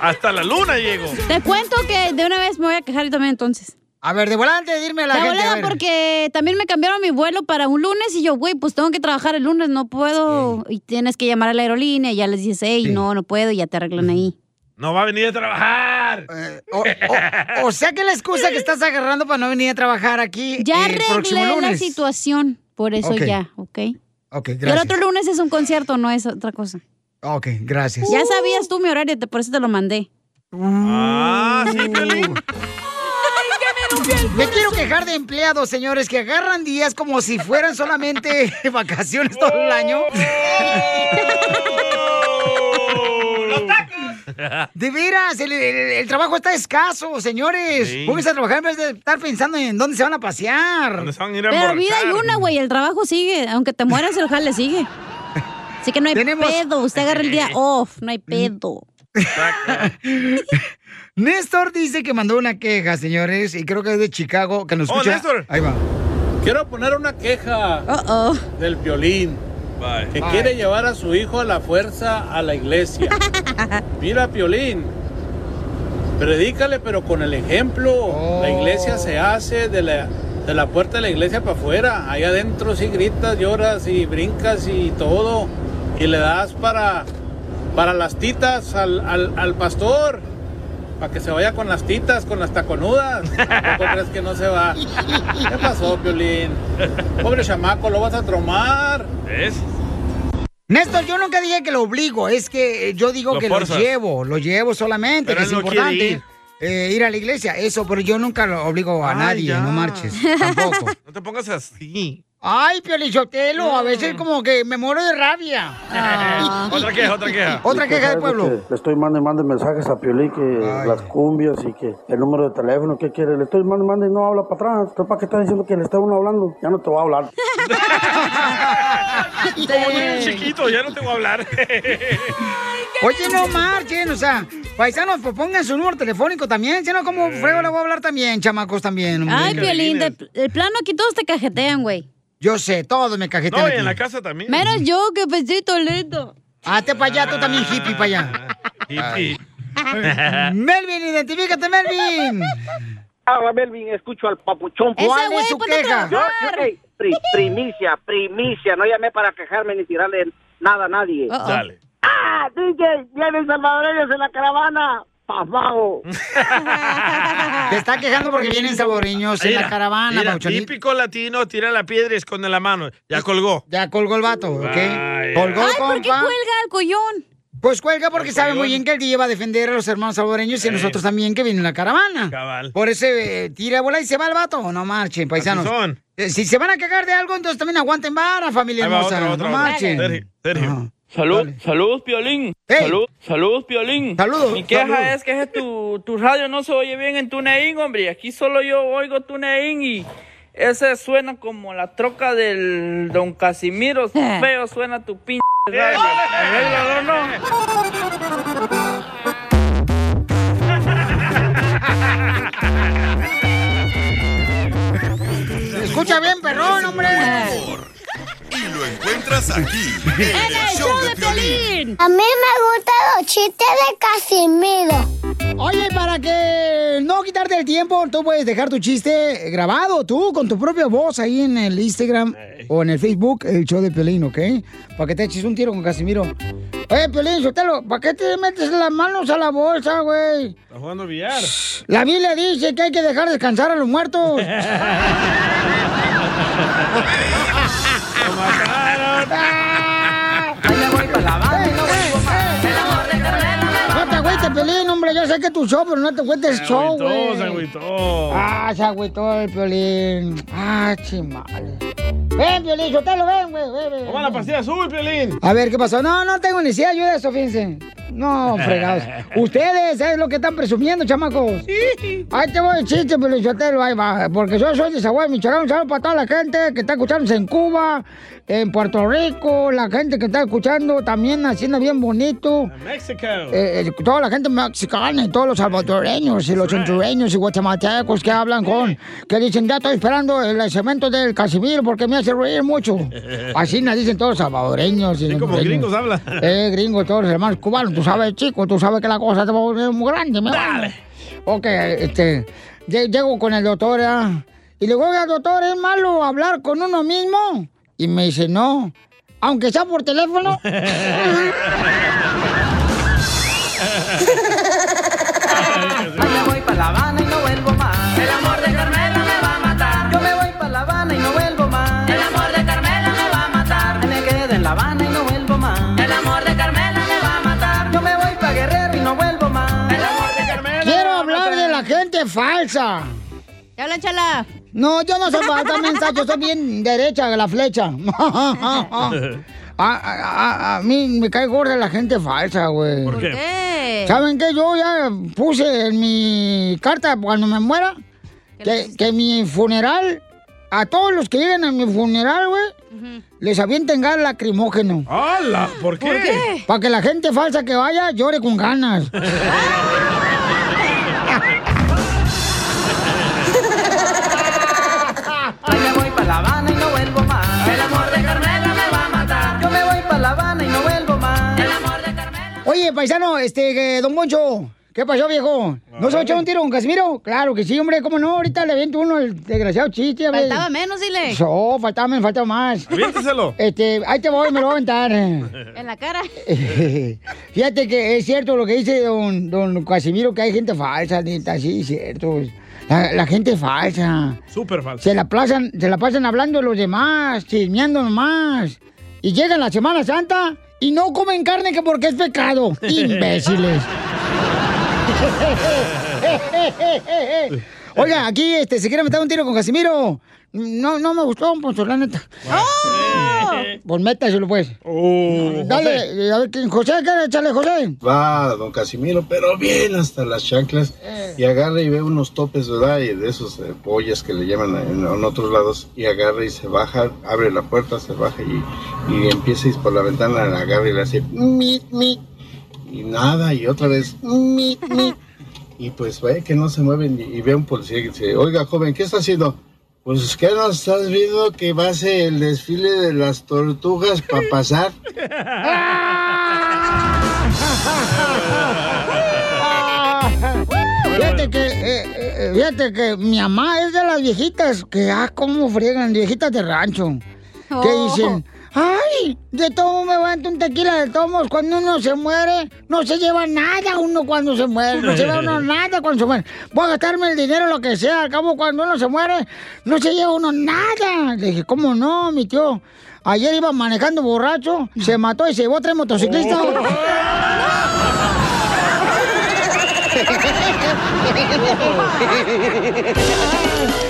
Hasta la luna llego.
Te cuento que de una vez me voy a quejar yo también entonces.
A ver, de volante, dime a la
de
gente, a
volada
ver.
porque también me cambiaron mi vuelo para un lunes y yo, güey, pues tengo que trabajar el lunes, no puedo. Y tienes que llamar a la aerolínea y ya les dices, hey, no, no puedo y ya te arreglan ahí.
No va a venir a trabajar.
O, o- o sea que la excusa que estás agarrando para no venir a trabajar aquí
Ya
el próximo
arreglé la
lunes.
situación, por eso ya, ¿ok?
Ok,
Y el
gracias.
otro lunes es un concierto, no es otra cosa.
Ok, gracias.
Ya sabías tú mi horario, te- por eso te lo mandé.
Ah, sí.
Me quiero quejar de empleados, señores, que agarran días como si fueran solamente vacaciones todo el año. De veras, el, el- el trabajo está escaso, señores.
Sí.
Pónganse a trabajar en vez de estar pensando en dónde se van a pasear.
¿Dónde se van a ir a
Pero vida hay una, güey, el trabajo sigue. Aunque te mueras, el jale sigue. Así que no hay pedo. Usted agarra el día off, no hay pedo.
Néstor dice que mandó una queja, señores, y creo que es de Chicago, que nos
Oh,
escucha.
Néstor.
Ahí va.
Quiero poner una queja del violín que
Bye.
quiere llevar a su hijo a la fuerza a la iglesia. Mira, Piolín, predícale pero con el ejemplo. La iglesia se hace de la, de la puerta de la iglesia para afuera. Ahí adentro sí gritas, lloras y brincas y todo. Y le das para, para las titas al, al, al pastor. Para que se vaya con las titas, con las taconudas. ¿A poco crees que no se va? ¿Qué pasó, Piolín? Pobre chamaco, lo vas a tromar.
¿Ves?
Néstor, yo nunca dije que lo obligo, es que eh, yo digo
Lo
que
forzas.
lo llevo, lo llevo solamente,
Pero
que es
no
importante.
ir.
eh, ir a la iglesia, eso, pero yo nunca lo obligo a
Ay,
nadie,
ya.
no marches, tampoco.
No te pongas así.
Ay, Piolichotelo, a veces como que me muero de rabia.
Otra queja, otra queja.
Otra queja del pueblo.
Le estoy mandando y mandando mensajes a Piolín que las cumbias y que el número de teléfono que quiere. Le estoy mandando y mandando y no habla para atrás. ¿Usted para qué está diciendo que le está uno hablando? Ya no te va a hablar.
Como niño chiquito, ya no te voy a hablar.
Oye, no marchen, o sea, paisanos, pues pongan su número telefónico también, si no, como frego le voy a hablar también, chamacos también. hombre.
Ay, Piolín, de, el plano aquí todos te cajetean, güey.
Yo sé, todos me cajetean
No, y
aquí.
en la casa también.
Menos yo, que pesito lindo.
Hazte para allá, tú también, hippie, para allá.
Hippie.
Melvin, identifícate, Melvin.
Ahora, Melvin, escucho al papuchón.
Ese ¿Cuál es su queja?
Yo,
trabajar.
yo, ey, pri- primicia, primicia. No llamé para quejarme ni tirarle nada a nadie.
Dale.
¡Ah, DJ! ¡Vienen salvadoreños en la caravana! ¡Pasmado!
Te está quejando porque vienen salvadoreños en la caravana,
mira,
Pauchonito.
típico latino, tira la piedra y esconde la mano. Ya colgó.
Ya colgó el vato, ¿ok?
Vaya.
Colgó,
Ay, ¿por qué
compa.
cuelga el collón?
Pues cuelga porque sabe muy bien que el DJ va a defender a los hermanos salvadoreños y a nosotros también que viene en la caravana.
Cabal.
Por eso eh, tira bola y se va el vato. No marchen, paisanos.
Así son.
Eh, Si se van a cagar de algo, entonces también aguanten vara, familia
Ahí va
hermosa.
otra, otra,
no
otra.
marchen.
Sergio, Sergio.
Salud, saludos, Piolín. Salud, saludos, Piolín.
Saludos.
Mi queja
saludos.
es que ese tu, tu radio no se oye bien en TuneIn, hombre. Aquí solo yo oigo TuneIn y ese suena como la troca del Don Casimiro. Feo suena tu pinche radio. Arréglalo, ¿no?
Se escucha bien, perrón, hombre.
Lo encuentras aquí, en el show de Piolín.
A mí me gustan los chistes de Casimiro.
Oye, para que no quitarte el tiempo, tú puedes dejar tu chiste grabado tú con tu propia voz ahí en el Instagram o en el Facebook, el show de Piolín, ¿ok? Para que te eches un tiro con Casimiro. Oye, Piolín, Sotelo, ¿para qué te metes las manos a la bolsa, güey?
Está jugando billar.
La Biblia dice que hay que dejar descansar a los muertos. No te agüites, Piolín, hombre. Yo sé que tu show, pero no te agüites show,
agüitó,
güey.
se agüitó.
Ah, se agüitó el Piolín. Ah, chimale. Ven, Piolín, Sotelo, ven, güey. ven, ven.
Toma la pastilla azul, Piolín.
A ver, ¿qué pasó? No, no tengo ni siquiera ayuda de eso, fíjense. No, fregados. Ustedes es lo que están presumiendo, chamacos. Ahí te voy el chiste, Piolín Sotelo, ahí va. Porque yo soy de Zaguay, Michoacán. Un saludo para toda la gente que está escuchándose en Cuba, en Puerto Rico, la gente que está escuchando también haciendo bien bonito.
México.
Eh, eh, toda la gente mexicana y todos los salvadoreños y los hondureños y guatemaltecos que hablan con, que dicen, ya estoy esperando el cemento del Casimiro porque me hace reír mucho. Así nos dicen todos los salvadoreños. Y
Sí, como gringos hablan.
Eh, gringos, todos los hermanos cubanos. Tú sabes, chico, tú sabes que la cosa te va a volver muy grande. mi hermano. Ok, este, lle- llego con el doctor, ¿ah? Y le digo, oiga, doctor, ¿es malo hablar con uno mismo? Y me dice, no, aunque sea por teléfono.
me voy para La Habana y no vuelvo más. El amor de Carmela me va a matar. Yo me voy para La Habana y no vuelvo más. El amor de Carmela me va a matar. Me quedo en La Habana y no vuelvo más. El amor de Carmela me va a matar. Yo me voy para Guerrero y no vuelvo más. El amor de Carmela.
Quiero hablar de la gente falsa.
¿Te habla, chala?
No, yo no soy falsa, mensa, yo soy bien derecha de la flecha. A, a- a- a mí me cae gorda la gente falsa, güey.
¿Por qué? qué?
¿Saben qué? Yo ya puse en mi carta cuando me muera que, que mi funeral, a todos los que lleguen a mi funeral, güey, les avienten gas lacrimógeno.
¡Hala! ¿Por qué? ¿Por qué?
Para que la gente falsa que vaya llore con ganas. Oye, paisano, este, eh, don Moncho, ¿qué pasó, viejo? ¿No se va a echar un tiro con Casimiro? Claro que sí, hombre, ¿cómo no? Ahorita le aviento uno el desgraciado chiste. a ver.
Faltaba menos, dile.
No, faltaba menos, faltaba más.
Aviénteselo.
Este, ahí te voy, me lo voy a aventar.
En la cara.
Fíjate que es cierto lo que dice don, don Casimiro, que hay gente falsa, neta, sí, cierto. La, la gente falsa.
Súper falso.
Se la, pasan, se la pasan hablando de los demás, chismeando nomás. Y llegan la Semana Santa y no comen carne que porque es pecado. Imbéciles. Oiga, aquí este, se quiere meter un tiro con Casimiro. No, no me gustó, pues la neta. Pues métaselo, pues. Dale, a ver, ¿quién? José, ¿qué? Échale, José.
Va don Casimiro, pero bien hasta las chanclas y agarra y ve unos topes, ¿verdad? Y de esos eh, pollas que le llaman en, en otros lados y agarra y se baja, abre la puerta, se baja y, y empieza a ir por la ventana, la agarra y le hace mi, mi y nada y otra vez mi, mi y pues ve que no se mueven y, y ve a un policía que dice, oiga joven, ¿qué está haciendo? Pues que no estás viendo que va a ser el desfile de las tortugas para pasar.
Fíjate que, eh, eh, fíjate que mi mamá es de las viejitas que, ah, cómo friegan, viejitas de rancho. Que
Oh.
¡Ay! De tomo me aguanto un tequila de tomos. Cuando uno se muere, no se lleva nada uno cuando se muere. No se lleva uno nada cuando se muere. Voy a gastarme el dinero, lo que sea. Al cabo, cuando uno se muere, no se lleva uno nada. Le dije, ¿cómo no, mi tío? Ayer iba manejando borracho, se mató y se llevó tres motociclistas. Ah.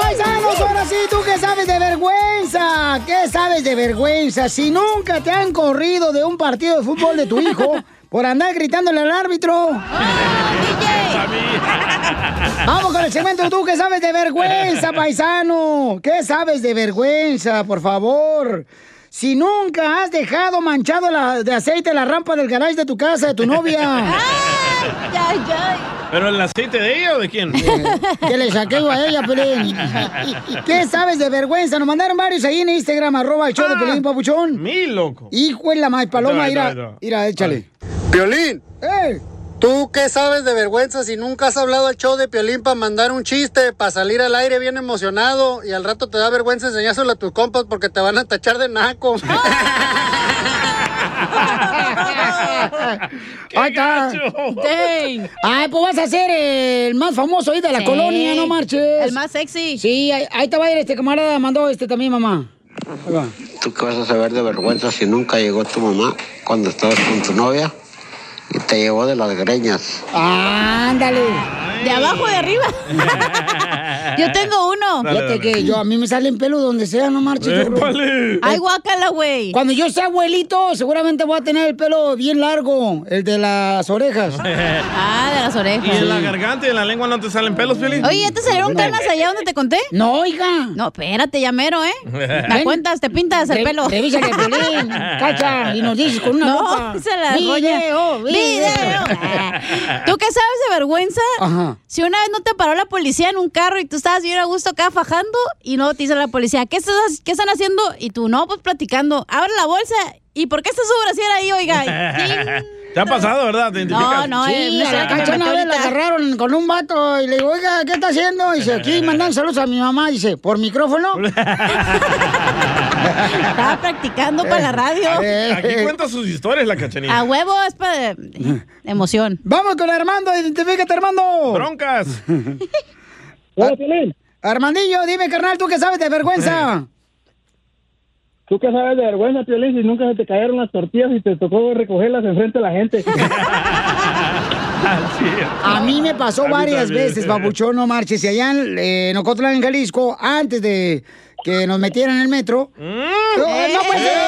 Paisanos, ahora sí, ¿tú qué sabes de vergüenza? ¿Qué sabes de vergüenza? Si nunca te han corrido de un partido de fútbol de tu hijo por andar gritándole al árbitro. Vamos con el segmento, ¿tú qué sabes de vergüenza, paisano? ¿Qué sabes de vergüenza, por favor? Si nunca has dejado manchado la- de aceite la rampa del garage de tu casa, de tu novia.
¿Pero el aceite de ella o de quién?
que le saqué a ella, Pelín. ¿Qué sabes de vergüenza? Nos mandaron varios ahí en Instagram, arroba el show de Pelín, papuchón.
Ah, Mi loco.
Hijo de la más paloma, mira,
está.
mira, échale.
Piolín.
¡Eh!
¿Tú qué sabes de vergüenza si nunca has hablado al show de Piolín para mandar un chiste, para salir al aire bien emocionado y al rato te da vergüenza enseñárselo a tus compas porque te van a tachar de naco?
Ahí está. Ay, pues vas a ser el más famoso ahí de la
Sí.
colonia, no marches.
El más sexy.
Sí, ahí, ahí te va a ir este camarada, mandó este también, mamá.
¿Tú qué vas a saber de vergüenza si nunca llegó tu mamá cuando estabas con tu novia y te llevó de las greñas?
Ándale.
De abajo o de arriba. Yo tengo uno.
Fíjate que yo a mí me salen pelos donde sea, no marches.
¡Épale!
Ay, guácala, güey.
Cuando yo sea abuelito, seguramente voy a tener el pelo bien largo, el de las orejas.
Ah, de las orejas.
¿Y en la garganta y en la lengua no te salen pelos, Feli?
Oye, ¿ya te salieron canas allá donde te conté?
No, oiga.
No, espérate, ya mero, ¿eh? Me cuentas, te pintas el
Re-
pelo.
revísale el pelín, cacha, y nos dices con una
no, se la
Video,
doña.
video.
¿Tú qué sabes de vergüenza?
Ajá.
Si una vez no te paró la policía en un carro y tú estabas bien a gusto acá fajando y no te dice la policía, ¿qué, estás, ¿qué están haciendo? Y tú, no, pues platicando. Abre la bolsa. ¿Y por qué está su brasier ahí, oiga?
¿Te ha pasado, verdad? ¿Te?
No, no,
Sí,
eh,
a la vez la agarraron con un vato y le digo, oiga, ¿qué está haciendo? Y dice, aquí mandando saludos a mi mamá. Dice, ¿por micrófono?
Estaba practicando para la radio.
Aquí cuenta sus historias la cachanilla.
A huevo es para emoción.
Vamos con Armando, identifícate, Armando.
Broncas.
Armandillo, dime, carnal, ¿tú qué sabes de vergüenza?
¿Tú qué sabes de vergüenza, Piolín, si nunca se te cayeron las tortillas y te tocó recogerlas enfrente de la gente?
A mí me pasó
A mí
varias
también.
veces, babuchón, no marches. Y allá en, eh, en Ocotlán, en Jalisco, antes de que nos metieran en el metro.
Mm.
No, no puede ser.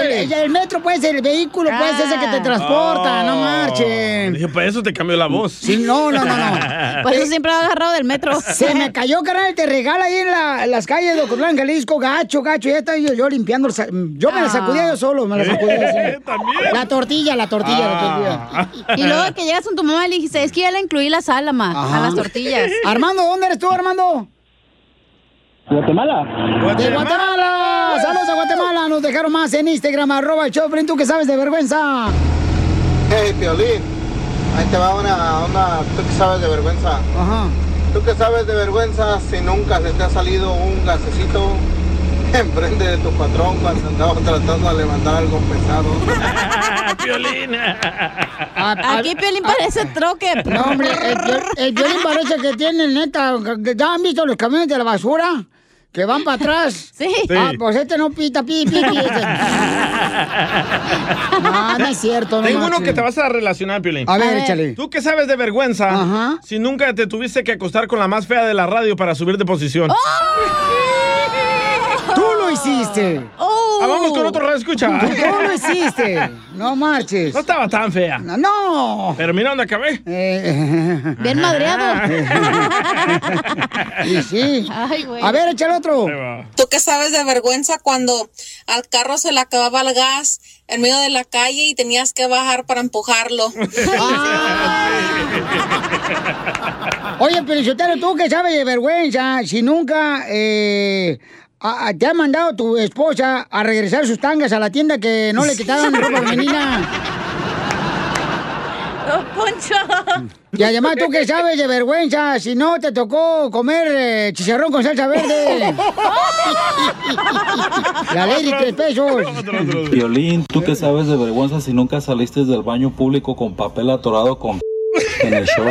El, el- el metro puede ser el vehículo, puede ser ese que te transporta, no marchen.
Dije, para eso te cambió la voz.
Sí, no, no, no, no.
Por eso siempre ha agarrado del metro.
Se me cayó, carnal, te regala ahí en, la- en las calles de Ocotlán, Jalisco, gacho, gacho. Ya estaba yo, yo limpiando. el Yo me la sacudía yo solo, me la sacudía. así. La tortilla, la tortilla, la tortilla.
Y luego que llegas con tu mamá le dijiste, es que ya le incluí la salama a
Ajá.
las tortillas.
Armando, ¿dónde eres tú, Armando?
Guatemala.
De Guatemala. Saludos a Guatemala. Nos dejaron más en Instagram, arroba el Choplin. ¿Tú qué sabes de vergüenza?
Hey, Piolín, ahí te va una, una, tú que sabes de vergüenza.
Ajá.
Tú que sabes de vergüenza si nunca se te ha salido un gasecito enfrente de tu patrón cuando andabas tratando de levantar algo pesado.
Piolín.
Aquí Piolín parece troque.
No, hombre, el, el violín parece que tiene, neta, que- ¿ya han visto los camiones de la basura? Que van para atrás.
Sí.
Ah, pues este no pita, pi, pi, pi. este. No, no es cierto. No
Tengo uno que te vas a relacionar, Piolín.
A ver, échale.
¿Tú qué sabes de vergüenza si nunca te tuviste que acostar con la más fea de la radio para subir de posición?
¡Oh! Lo hiciste.
¡Oh!
Ah, vamos con otro radio escucha.
¿Cómo lo hiciste? No marches.
No estaba tan fea.
No. no.
Pero mira dónde acabé.
Bien madreado.
y sí.
Ay, güey.
A ver, échale otro.
¿Tú qué sabes de vergüenza cuando al carro se le acababa el gas en medio de la calle y tenías que bajar para empujarlo?
Oye, Felicitero, ¿tú qué sabes de vergüenza? Si nunca eh, a- a- te ha mandado tu esposa a regresar sus tangas a la tienda que no le quitaron ropa femenina.
Don Poncho.
Y además, ¿tú qué sabes de vergüenza? Si no te tocó comer eh, chicharrón con salsa verde. La ley de tres pesos.
Violín, ¿tú qué sabes de vergüenza si nunca saliste del baño público con papel atorado con en el show?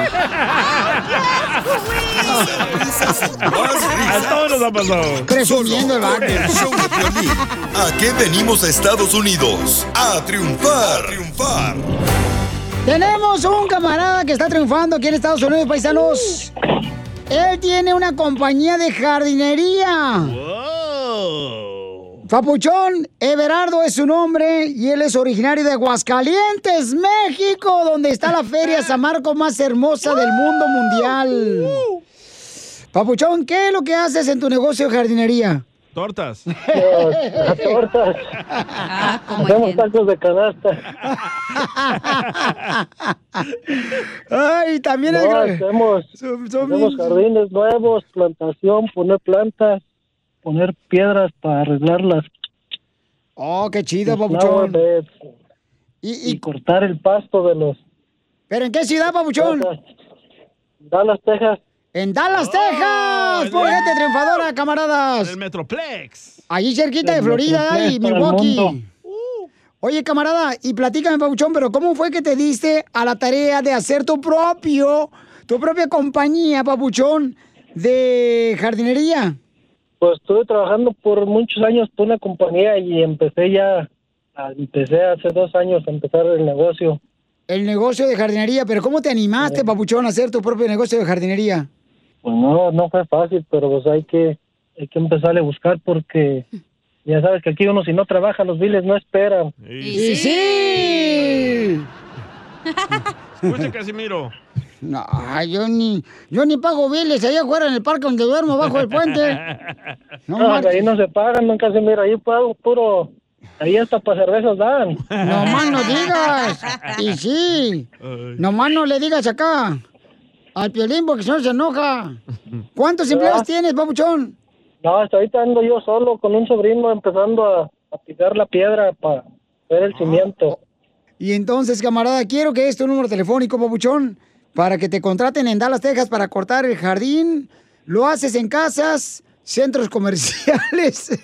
A todos nos ha pasado.
Presumiendo el.
¿A qué venimos a Estados Unidos? A triunfar. A triunfar.
Tenemos un camarada que está triunfando aquí en Estados Unidos, paisanos. Él tiene una compañía de jardinería. Papuchón Everardo es su nombre y él es originario de Aguascalientes, México, donde está la feria San Marcos más hermosa del mundo mundial. Papuchón, ¿qué es lo que haces en tu negocio de jardinería?
Tortas.
tortas.
Ah,
Hacemos tacos de canasta.
Ay, también
No, hacemos, hacemos jardines nuevos, plantación, poner plantas, poner piedras para arreglarlas.
Oh, qué chido, papuchón. y
cortar el pasto de los
¿Pero en qué ciudad, papuchón?
Dallas, Texas.
En Dallas, Texas. Por gente triunfadora, camaradas.
El Metroplex.
Allí cerquita de Florida y Milwaukee.
mundo.
Oye, camarada, y platícame, Pabuchón, pero ¿cómo fue que te diste a la tarea de hacer tu propio, tu propia compañía, Pabuchón, de jardinería?
Pues estuve trabajando por muchos años por una compañía y empecé ya, empecé hace dos años a empezar el negocio.
El negocio de jardinería, pero ¿cómo te animaste, Pabuchón, a hacer tu propio negocio de jardinería?
Pues no, no fue fácil, pero pues hay que, hay que empezarle a buscar porque ya sabes que aquí uno si no trabaja los biles no esperan.
¡Y sí!
Escucha, Casimiro.
No, yo ni, yo ni pago biles allá afuera en el parque donde duermo bajo el puente. No
ahí no se pagan, nunca se mira, ahí pago puro, ahí hasta para cervezas dan.
No más no digas. Y sí. Nomás no le digas acá. Al piolín porque si no se enoja. ¿Cuántos empleados tienes, papuchón?
No, hasta ahorita ando yo solo con un sobrino empezando a, a picar la piedra para ver el cimiento.
Y entonces, camarada, quiero que es tu número telefónico, papuchón, para que te contraten en Dallas, Texas para cortar el jardín. Lo haces en casas, centros comerciales.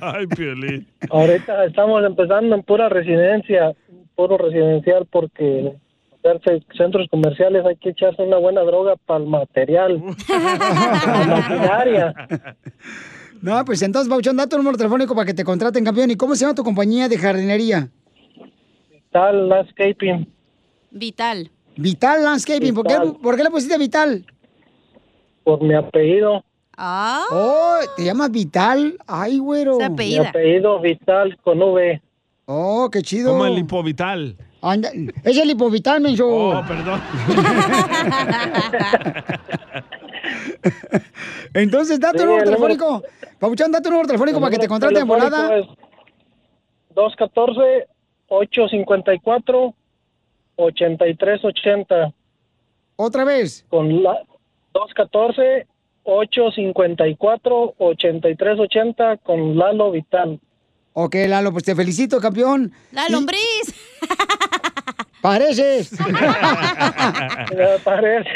Ay, Piolín.
Ahorita estamos empezando en pura residencia, puro residencial porque hacerse centros comerciales hay que echarse una buena droga para el material, para la maquinaria.
No, pues entonces, papuchón, da tu número telefónico para que te contraten, campeón. ¿Y cómo se llama tu compañía de jardinería?
Tal landscaping.
Vital.
Vital Landscaping. ¿Por qué,
Vital.
por qué le pusiste Vital?
Por mi apellido.
Ah.
Oh, ¿te llamas Vital? Ay, güero.
Mi apellido Vital con V.
Oh, qué chido.
Como el lipovital.
Anda, es el hipovital, menso.
Oh, perdón.
Entonces, da tu
Sí,
número
el número-
telefónico. Pabuchón, da tu número telefónico
El
para que te contraten en volada.
es 214-854-8380.
Otra vez.
Con la 214-854-8380 con Lalo Vital.
Ok, Lalo, pues te felicito, campeón.
La
Y-
lombriz.
Pareces.
Parece.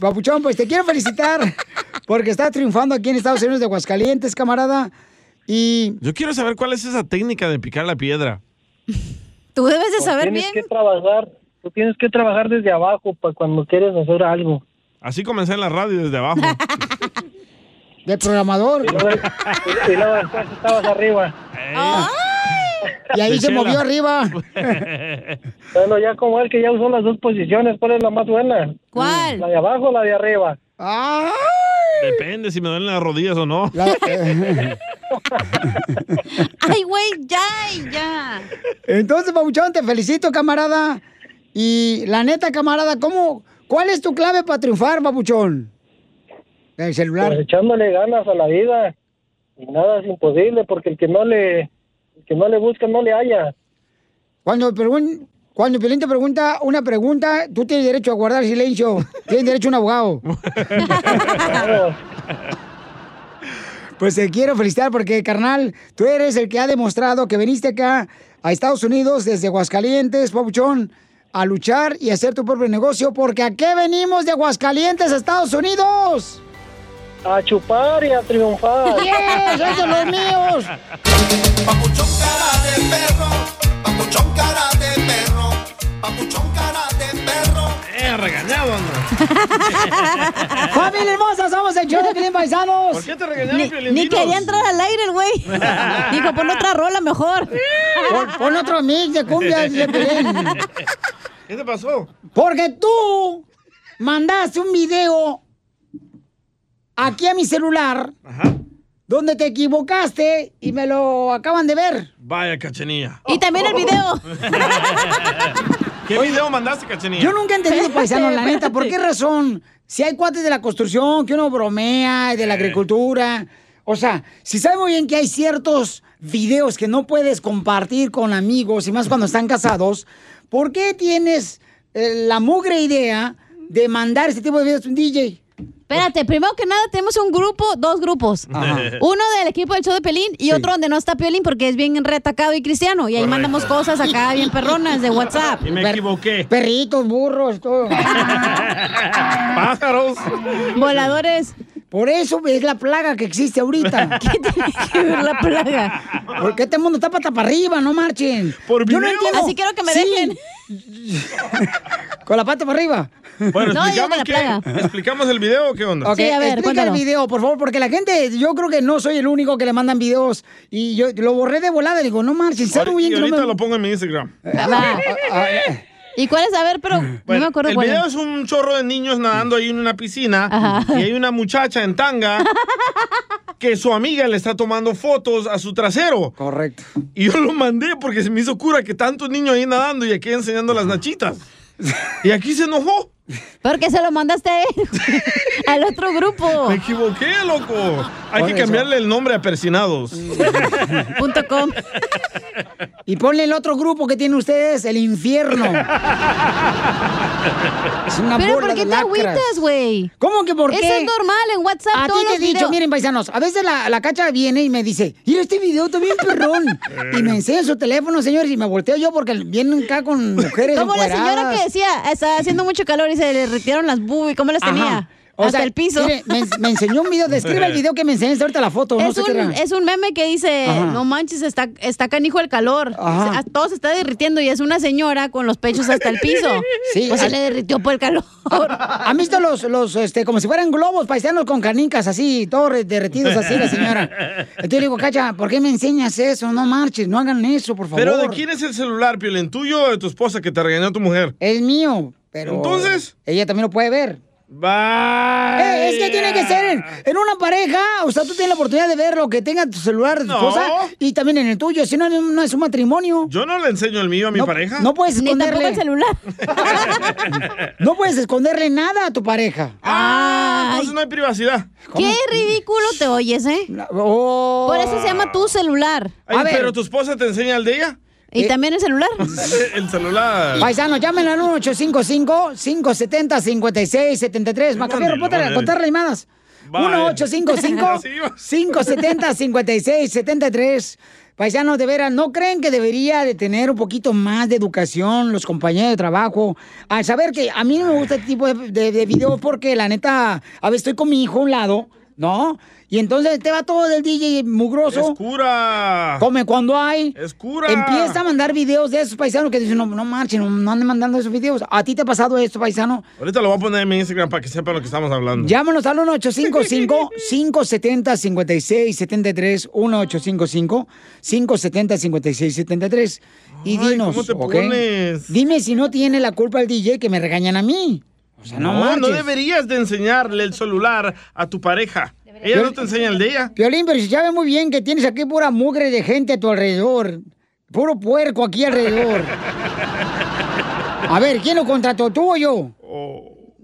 Papuchón, pues te quiero felicitar porque estás triunfando aquí en Estados Unidos de Aguascalientes, camarada. Y
Yo quiero saber cuál es esa técnica de picar la piedra.
Tú debes de
Pues
saber
tienes
bien.
que trabajar, tú tienes que trabajar desde abajo para cuando quieres hacer algo.
Así comencé en la radio desde abajo.
de programador.
Y luego, y- y luego después estabas arriba.
Y ahí se movió arriba.
Bueno, ya como él que ya usó las dos posiciones, ¿cuál es la más buena?
¿Cuál?
¿La de abajo o la de arriba?
Depende si me duelen las rodillas o no.
Ay, güey, ya, ya.
Entonces, Papuchón, te felicito, camarada. Y la neta, camarada, ¿cómo, ¿cuál es tu clave para triunfar, Papuchón? El celular.
Pues echándole ganas a la vida. Y nada es imposible porque el que no le, el que no le busca no le halla.
Cuando, pregun- cuando Piolín te pregunta una pregunta, tú tienes derecho a guardar silencio. tienes derecho a un abogado. Pues te quiero felicitar porque, carnal, tú eres el que ha demostrado que viniste acá a Estados Unidos desde Aguascalientes, Papuchón, a luchar y hacer tu propio negocio, porque ¿a qué venimos de Aguascalientes a Estados Unidos?
A chupar y a triunfar.
¡Yes! ¡Esos son los míos!
Papuchón cara de perro, papuchón cara de perro, papuchón cara de perro.
Eh, regañado.
¡Familia hermosa! ¡Somos el show de Piolín Paisanos!
¿Por qué te regañaron,
Ni,
Piolín?
ni quería entrar al aire el güey. Dijo, pon otra rola mejor.
Pon, pon otro mix de cumbia de.
¿Qué te pasó?
Porque tú mandaste un video aquí a mi celular donde te equivocaste y me lo acaban de ver.
Vaya, cachanilla.
Y también el video.
¿Qué video mandaste, cachanilla?
Yo nunca he entendido, paisano, la neta, ¿por qué razón? Si hay cuates de la construcción, que uno bromea, de la agricultura. O sea, si sabes muy bien que hay ciertos videos que no puedes compartir con amigos, y más cuando están casados, ¿por qué tienes eh, la mugre idea de mandar este tipo de videos a un DJ?
Espérate, primero que nada tenemos un grupo, dos grupos.
Ajá.
Uno del equipo del show de Pelín y otro donde no está Pelín porque es bien retacado y cristiano. Y ahí mandamos cosas acá bien perronas de WhatsApp.
Y me equivoqué.
Perritos, burros, todo.
Pájaros.
Voladores.
Por eso es la plaga que existe ahorita.
¿Qué tiene que ver la plaga?
Porque este mundo está pata para arriba, no marchen.
Por
Yo no entiendo.
Así quiero que me
Sí.
dejen.
Con la pata para arriba.
Bueno,
No, yo
explicamos,
con la
qué-
plaga.
explicamos el video o qué onda.
Ok,
Sí, a ver,
explica
cuéntalo.
el video, por favor, porque la gente, yo creo que no soy el único que le mandan videos. Y yo lo borré de volada, digo, no marchen, sabe muy
y
que no
ahorita
me...
lo pongo en mi Instagram.
Va. ¿Y cuál es? A ver, pero no me acuerdo
el
cuál
video
es.
es un chorro de niños nadando ahí en una piscina
Ajá.
y hay una muchacha en tanga que su amiga le está tomando fotos a su trasero.
Correcto.
Y yo lo mandé porque se me hizo cura que tantos niños ahí nadando y aquí enseñando las nachitas. Y aquí se enojó.
Porque se lo mandaste a él, al otro grupo.
Me equivoqué, loco. Hay
Por
que
eso.
cambiarle el nombre a Persinados.
Punto com.
Y ponle el otro grupo que tienen ustedes, el infierno. Es una
Pero
bola
¿por qué
de
te agüitas, güey?
¿Cómo que por qué?
Eso es normal en WhatsApp.
A ti te he dicho, miren, paisanos, a veces la, la cacha viene y me dice, mira, este video está bien perrón. y me enseña su teléfono, señores, y me volteo yo porque vienen acá con mujeres
Como la señora que decía, está haciendo mucho calor y se le derritieron las boobies, ¿cómo las
Ajá.
tenía?
O
Hasta
sea,
el piso.
mire, me, me enseñó un video, describe el video que me enseñaste ahorita la foto, no
es,
sé
un,
era.
es un meme que dice,
Ajá.
no manches, está, está canijo el calor.
Ajá.
Todo se está derritiendo y es una señora con los pechos hasta el piso.
Sí,
Pues se
al-
le derritió por el calor.
¿Han visto los, los, este, como si fueran globos paisanos con canicas así, todos re- derretidos así, la señora? Entonces le digo, Cacha, ¿por qué me enseñas eso? No marches, no hagan eso, por favor.
Pero ¿de quién es el celular, Piolín? ¿Tuyo o de tu esposa que te regañó tu mujer?
Es mío, pero...
¿Entonces?
Ella también lo puede ver.
Bye.
Eh, es que tiene que ser en, en una pareja, o sea, tú tienes la oportunidad de ver lo que tenga tu celular de tu
No.
esposa y también en el tuyo, si no, no es un matrimonio.
Yo no le enseño el mío a mi
no,
pareja.
No puedes
Ni tampoco
esconderle.
el celular.
No puedes esconderle nada a tu pareja.
Ah,
Ay,
entonces no hay privacidad.
qué ridículo te oyes, ¿eh?
Oh.
Por eso se llama tu celular.
Ay,
A ver.
pero tu esposa te enseña el de ella.
Y también el celular.
el celular.
Paisano, llamen al 1-855-570-5673. Macafierro, ponte a contar las llamadas.
Vale.
1-855-570-5673. Paisanos, de veras, ¿no creen que debería de tener un poquito más de educación los compañeros de trabajo? Al saber que a mí no me gusta este tipo de, de, de videos porque la neta, a veces estoy con mi hijo a un lado, ¿no? Y entonces te va todo del DJ mugroso.
Es cura.
Come cuando hay.
Es cura.
Empieza a mandar videos de esos paisanos que dicen, no, no marchen, no, no anden mandando esos videos. ¿A ti te ha pasado esto, paisano?
Ahorita lo voy a poner en mi Instagram para que sepan lo que estamos hablando.
Llámanos al 1-855-570-5673. 1-855-570-5673. Y
Ay,
dinos,
¿cómo te.
Dime si no tiene la culpa el DJ que me regañan a mí. O sea, no,
No, deberías de enseñarle el celular a tu pareja. Ella no te enseña el día.
Piolín, pero si sabes muy bien que tienes aquí pura mugre de gente a tu alrededor. Puro puerco aquí alrededor. A ver, ¿quién lo contrató, tú o yo?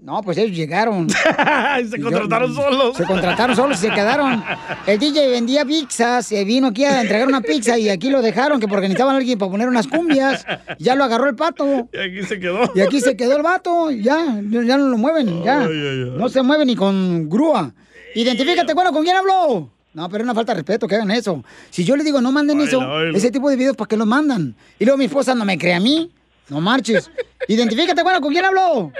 No, pues ellos llegaron.
se contrataron solos.
Se contrataron solos y se quedaron. El DJ vendía pizzas, se vino aquí a entregar una pizza y aquí lo dejaron, que porque necesitaban a alguien para poner unas cumbias. Ya lo agarró el pato.
Y aquí se quedó.
Y aquí se quedó el vato, ya, ya no lo mueven, ya.
Ay, ay, ay.
No se mueve ni con grúa. Identifícate, bueno, ¿con quién habló? No, pero es una falta de respeto que hagan eso. Si yo le digo no manden eso, ese tipo de videos, ¿para qué los mandan? Y luego mi esposa no me cree a mí. No marches. Identifícate, bueno, ¿con quién habló?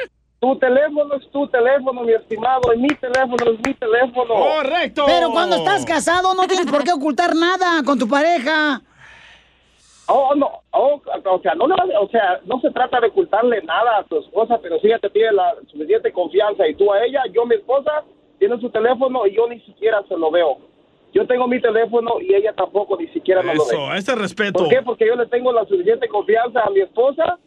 Tu teléfono es tu teléfono, mi estimado, y mi teléfono es mi teléfono.
¡Correcto!
Pero cuando estás casado no tienes por qué ocultar nada con tu pareja.
Oh, no, oh, o sea, no, le- o sea, no se trata de ocultarle nada a tu esposa, pero si ella te tiene la suficiente confianza y tú a ella, yo mi esposa tiene su teléfono y yo ni siquiera se lo veo. Yo tengo mi teléfono y ella tampoco ni siquiera me lo ve.
Eso, ese respeto.
¿Por qué? Porque yo le tengo la suficiente confianza a mi esposa.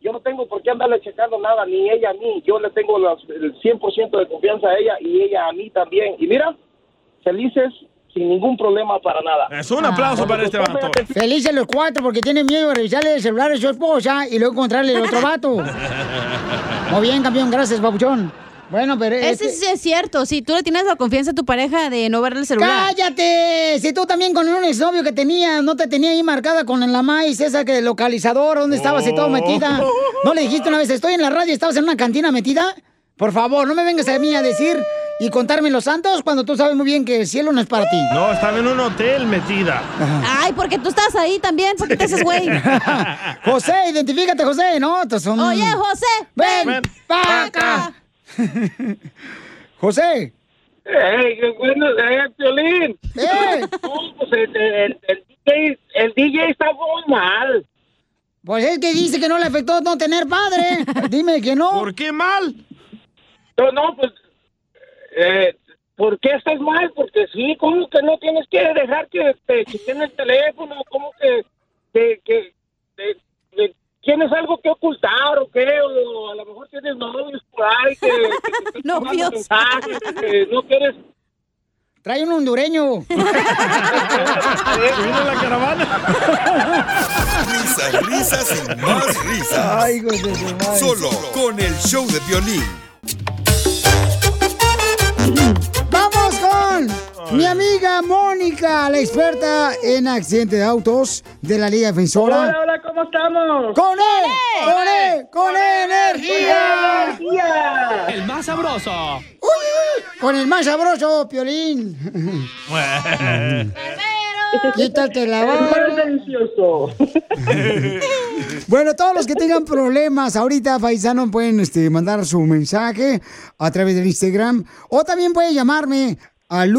Yo no tengo por qué andarle checando nada, ni ella a mí. Yo le tengo las- el 100% de confianza a ella y ella a mí también. Y mira, felices sin ningún problema para nada.
Es un aplauso para este vato.
Felices los cuatro porque tienen miedo de revisarle el celular a su esposa y luego encontrarle el otro vato. Muy bien, campeón, gracias, papuchón. Bueno, pero...
Ese
este-
sí es cierto. Si tú le tienes la confianza a tu pareja de no verle el celular.
¡Cállate! Si tú también con un exnovio que tenías, no te tenía ahí marcada con la maíz esa que localizador, ¿dónde estabas y todo metida? ¿No le dijiste una vez, estoy en la radio y estabas en una cantina metida? Por favor, no me vengas a mí a decir y contarme los santos cuando tú sabes muy bien que el cielo no es para ti.
No, estaba en un hotel metida.
Ay, porque tú estás ahí también. ¿Por qué te haces güey?
José, identifícate, José, ¿no? Son-
Oye, José, ven,
ven acá. José.
¡Ey, qué bueno! ¡Eh, Piolín! No, pues el, el- el DJ, el DJ está muy mal.
Pues es que dice que no le afectó no tener padre. Dime que no.
¿Por qué mal?
No, no, pues... Eh, ¿Por qué estás mal? Porque sí, ¿cómo que no tienes que dejar que te quiten el teléfono? ¿Cómo que, que, que, que- que tienes algo que ocultar o qué? O a lo mejor tienes novios por ahí que, que mandando
Novios.
mensajes, que no quieres...
Trae un hondureño.
¿Vino la caravana?
Risas, risas y más risas.
Ay, madre.
Solo con el show de violín.
Vamos mi amiga Mónica, la experta en accidentes de autos de la Liga Defensora.
Hola, hola, ¿cómo estamos?
¡Con él! ¡Con él! ¡Con energía!
energía!
El más sabroso.
Con el más sabroso, Piolín. Quítate la barba.
delicioso.
Bueno, todos los que tengan problemas ahorita, paisano, pueden este, mandar su mensaje a través del Instagram o también pueden llamarme al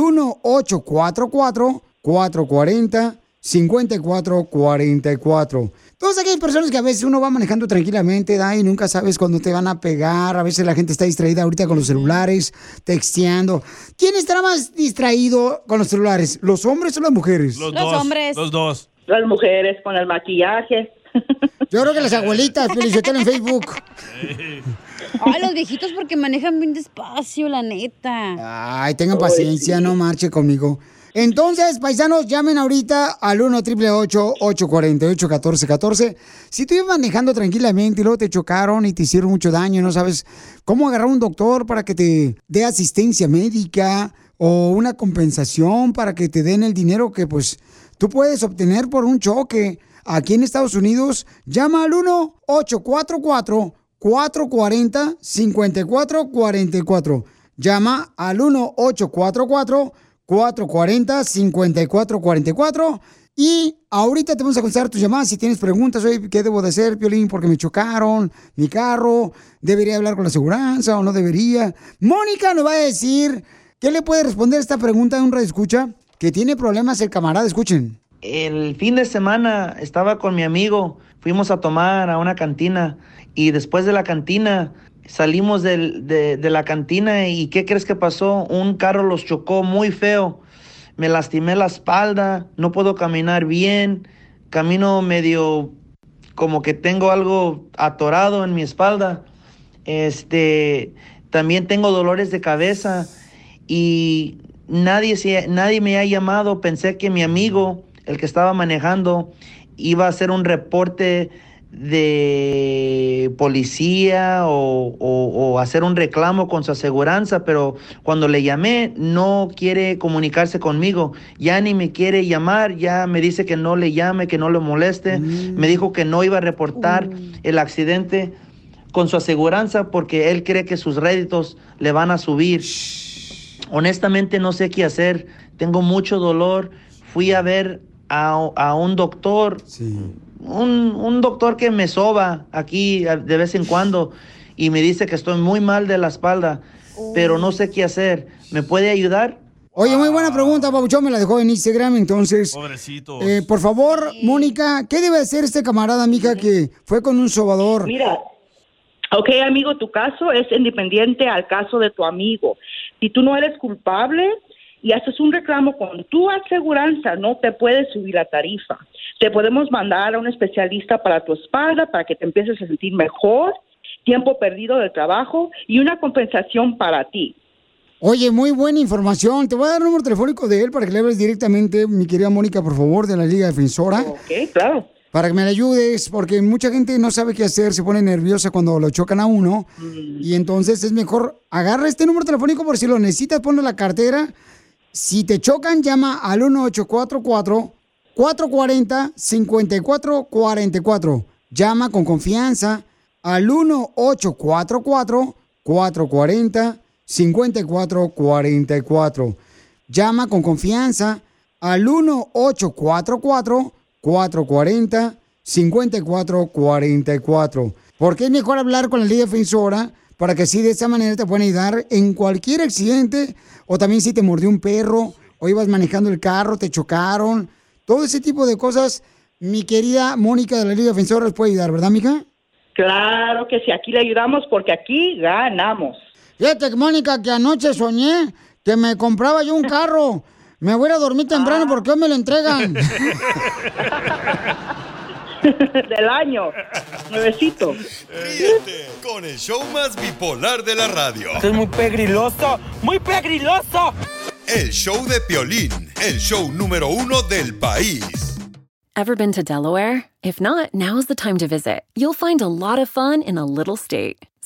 1-844-440-5444. Todas aquellas personas que a veces uno va manejando tranquilamente, da, y nunca sabes cuándo te van a pegar. A veces la gente está distraída ahorita con los celulares, texteando. ¿Quién estará más distraído con los celulares? ¿Los hombres o las mujeres?
Los,
Los
dos.
hombres.
Los dos.
Las mujeres con el maquillaje.
Yo creo que las abuelitas, felicitelo en Facebook.
Ay, los viejitos porque manejan bien despacio, la neta.
Ay, tengan paciencia, no marche conmigo. Entonces, paisanos, llamen ahorita al 1 888 848 1414 Si tú ibas manejando tranquilamente y luego te chocaron y te hicieron mucho daño, no sabes cómo agarrar un doctor para que te dé asistencia médica o una compensación para que te den el dinero que pues tú puedes obtener por un choque aquí en Estados Unidos, llama al 1 844 440 5444 Llama al 1-844-440-5444. Y ahorita te vamos a contestar tus llamadas si tienes preguntas. Oye, ¿qué debo de hacer, Piolín? Porque me chocaron mi carro. ¿Debería hablar con la aseguranza o no debería? Mónica nos va a decir qué le puede responder esta pregunta de un escucha que tiene problemas el camarada. Escuchen.
El fin de semana estaba con mi amigo, fuimos a tomar a una cantina y después de la cantina salimos de, de la cantina y ¿qué crees que pasó? Un carro los chocó muy feo, me lastimé la espalda, no puedo caminar bien, camino medio como que tengo algo atorado en mi espalda, este, también tengo dolores de cabeza y nadie, nadie me ha llamado. Pensé que mi amigo, el que estaba manejando, iba a hacer un reporte de policía o, o- o hacer un reclamo con su aseguranza, pero cuando le llamé no quiere comunicarse conmigo, ya ni me quiere llamar, ya me dice que no le llame, que no le moleste, me dijo que no iba a reportar el accidente con su aseguranza porque él cree que sus réditos le van a subir. Honestamente no sé qué hacer, tengo mucho dolor, fui a ver a, a un doctor, un, un doctor que me soba aquí de vez en cuando y me dice que estoy muy mal de la espalda, pero no sé qué hacer. ¿Me puede ayudar?
Oye, muy buena pregunta, Pabuchón, me la dejó en Instagram, entonces...
Pobrecitos.
eh, por favor, Mónica, ¿qué debe hacer este camarada, mija, que fue con un sobador?
Mira, ok, amigo, tu caso es independiente al caso de tu amigo. Si tú no eres culpable y haces un reclamo con tu aseguranza, no te puedes subir la tarifa. Te podemos mandar a un especialista para tu espalda para que te empieces a sentir mejor, tiempo perdido del trabajo y una compensación para ti.
Oye, muy buena información. Te voy a dar el número telefónico de él para que le hables directamente, mi querida Mónica, por favor, de la Liga Defensora.
Ok, claro.
Para que me le ayudes, porque mucha gente no sabe qué hacer, se pone nerviosa cuando lo chocan a uno. Y entonces es mejor, agarra este número telefónico por si lo necesitas, ponlo en la cartera. Si te chocan, llama al 1844-440-5444. Llama con confianza al 1844-440-5444. Llama con confianza al 1844-440-5444. Porque es mejor hablar con la Liga Defensora para que así de esa manera te puedan ayudar en cualquier accidente o también si te mordió un perro o ibas manejando el carro, te chocaron, todo ese tipo de cosas. Mi querida Mónica de la Liga Defensora les puede ayudar, ¿verdad, mija?
Claro que sí, aquí le ayudamos porque aquí ganamos.
Fíjate, Mónica, que anoche soñé que me compraba yo un carro. Me voy a dormir temprano porque hoy me lo entregan.
Del año, nuevecito.
Ríete con el show más bipolar de la radio.
es muy pegriloso, muy pegriloso.
El show de Piolín, el show número uno del país.
Ever been to Delaware? If not, now's the time to visit. You'll find a lot of fun in a little state.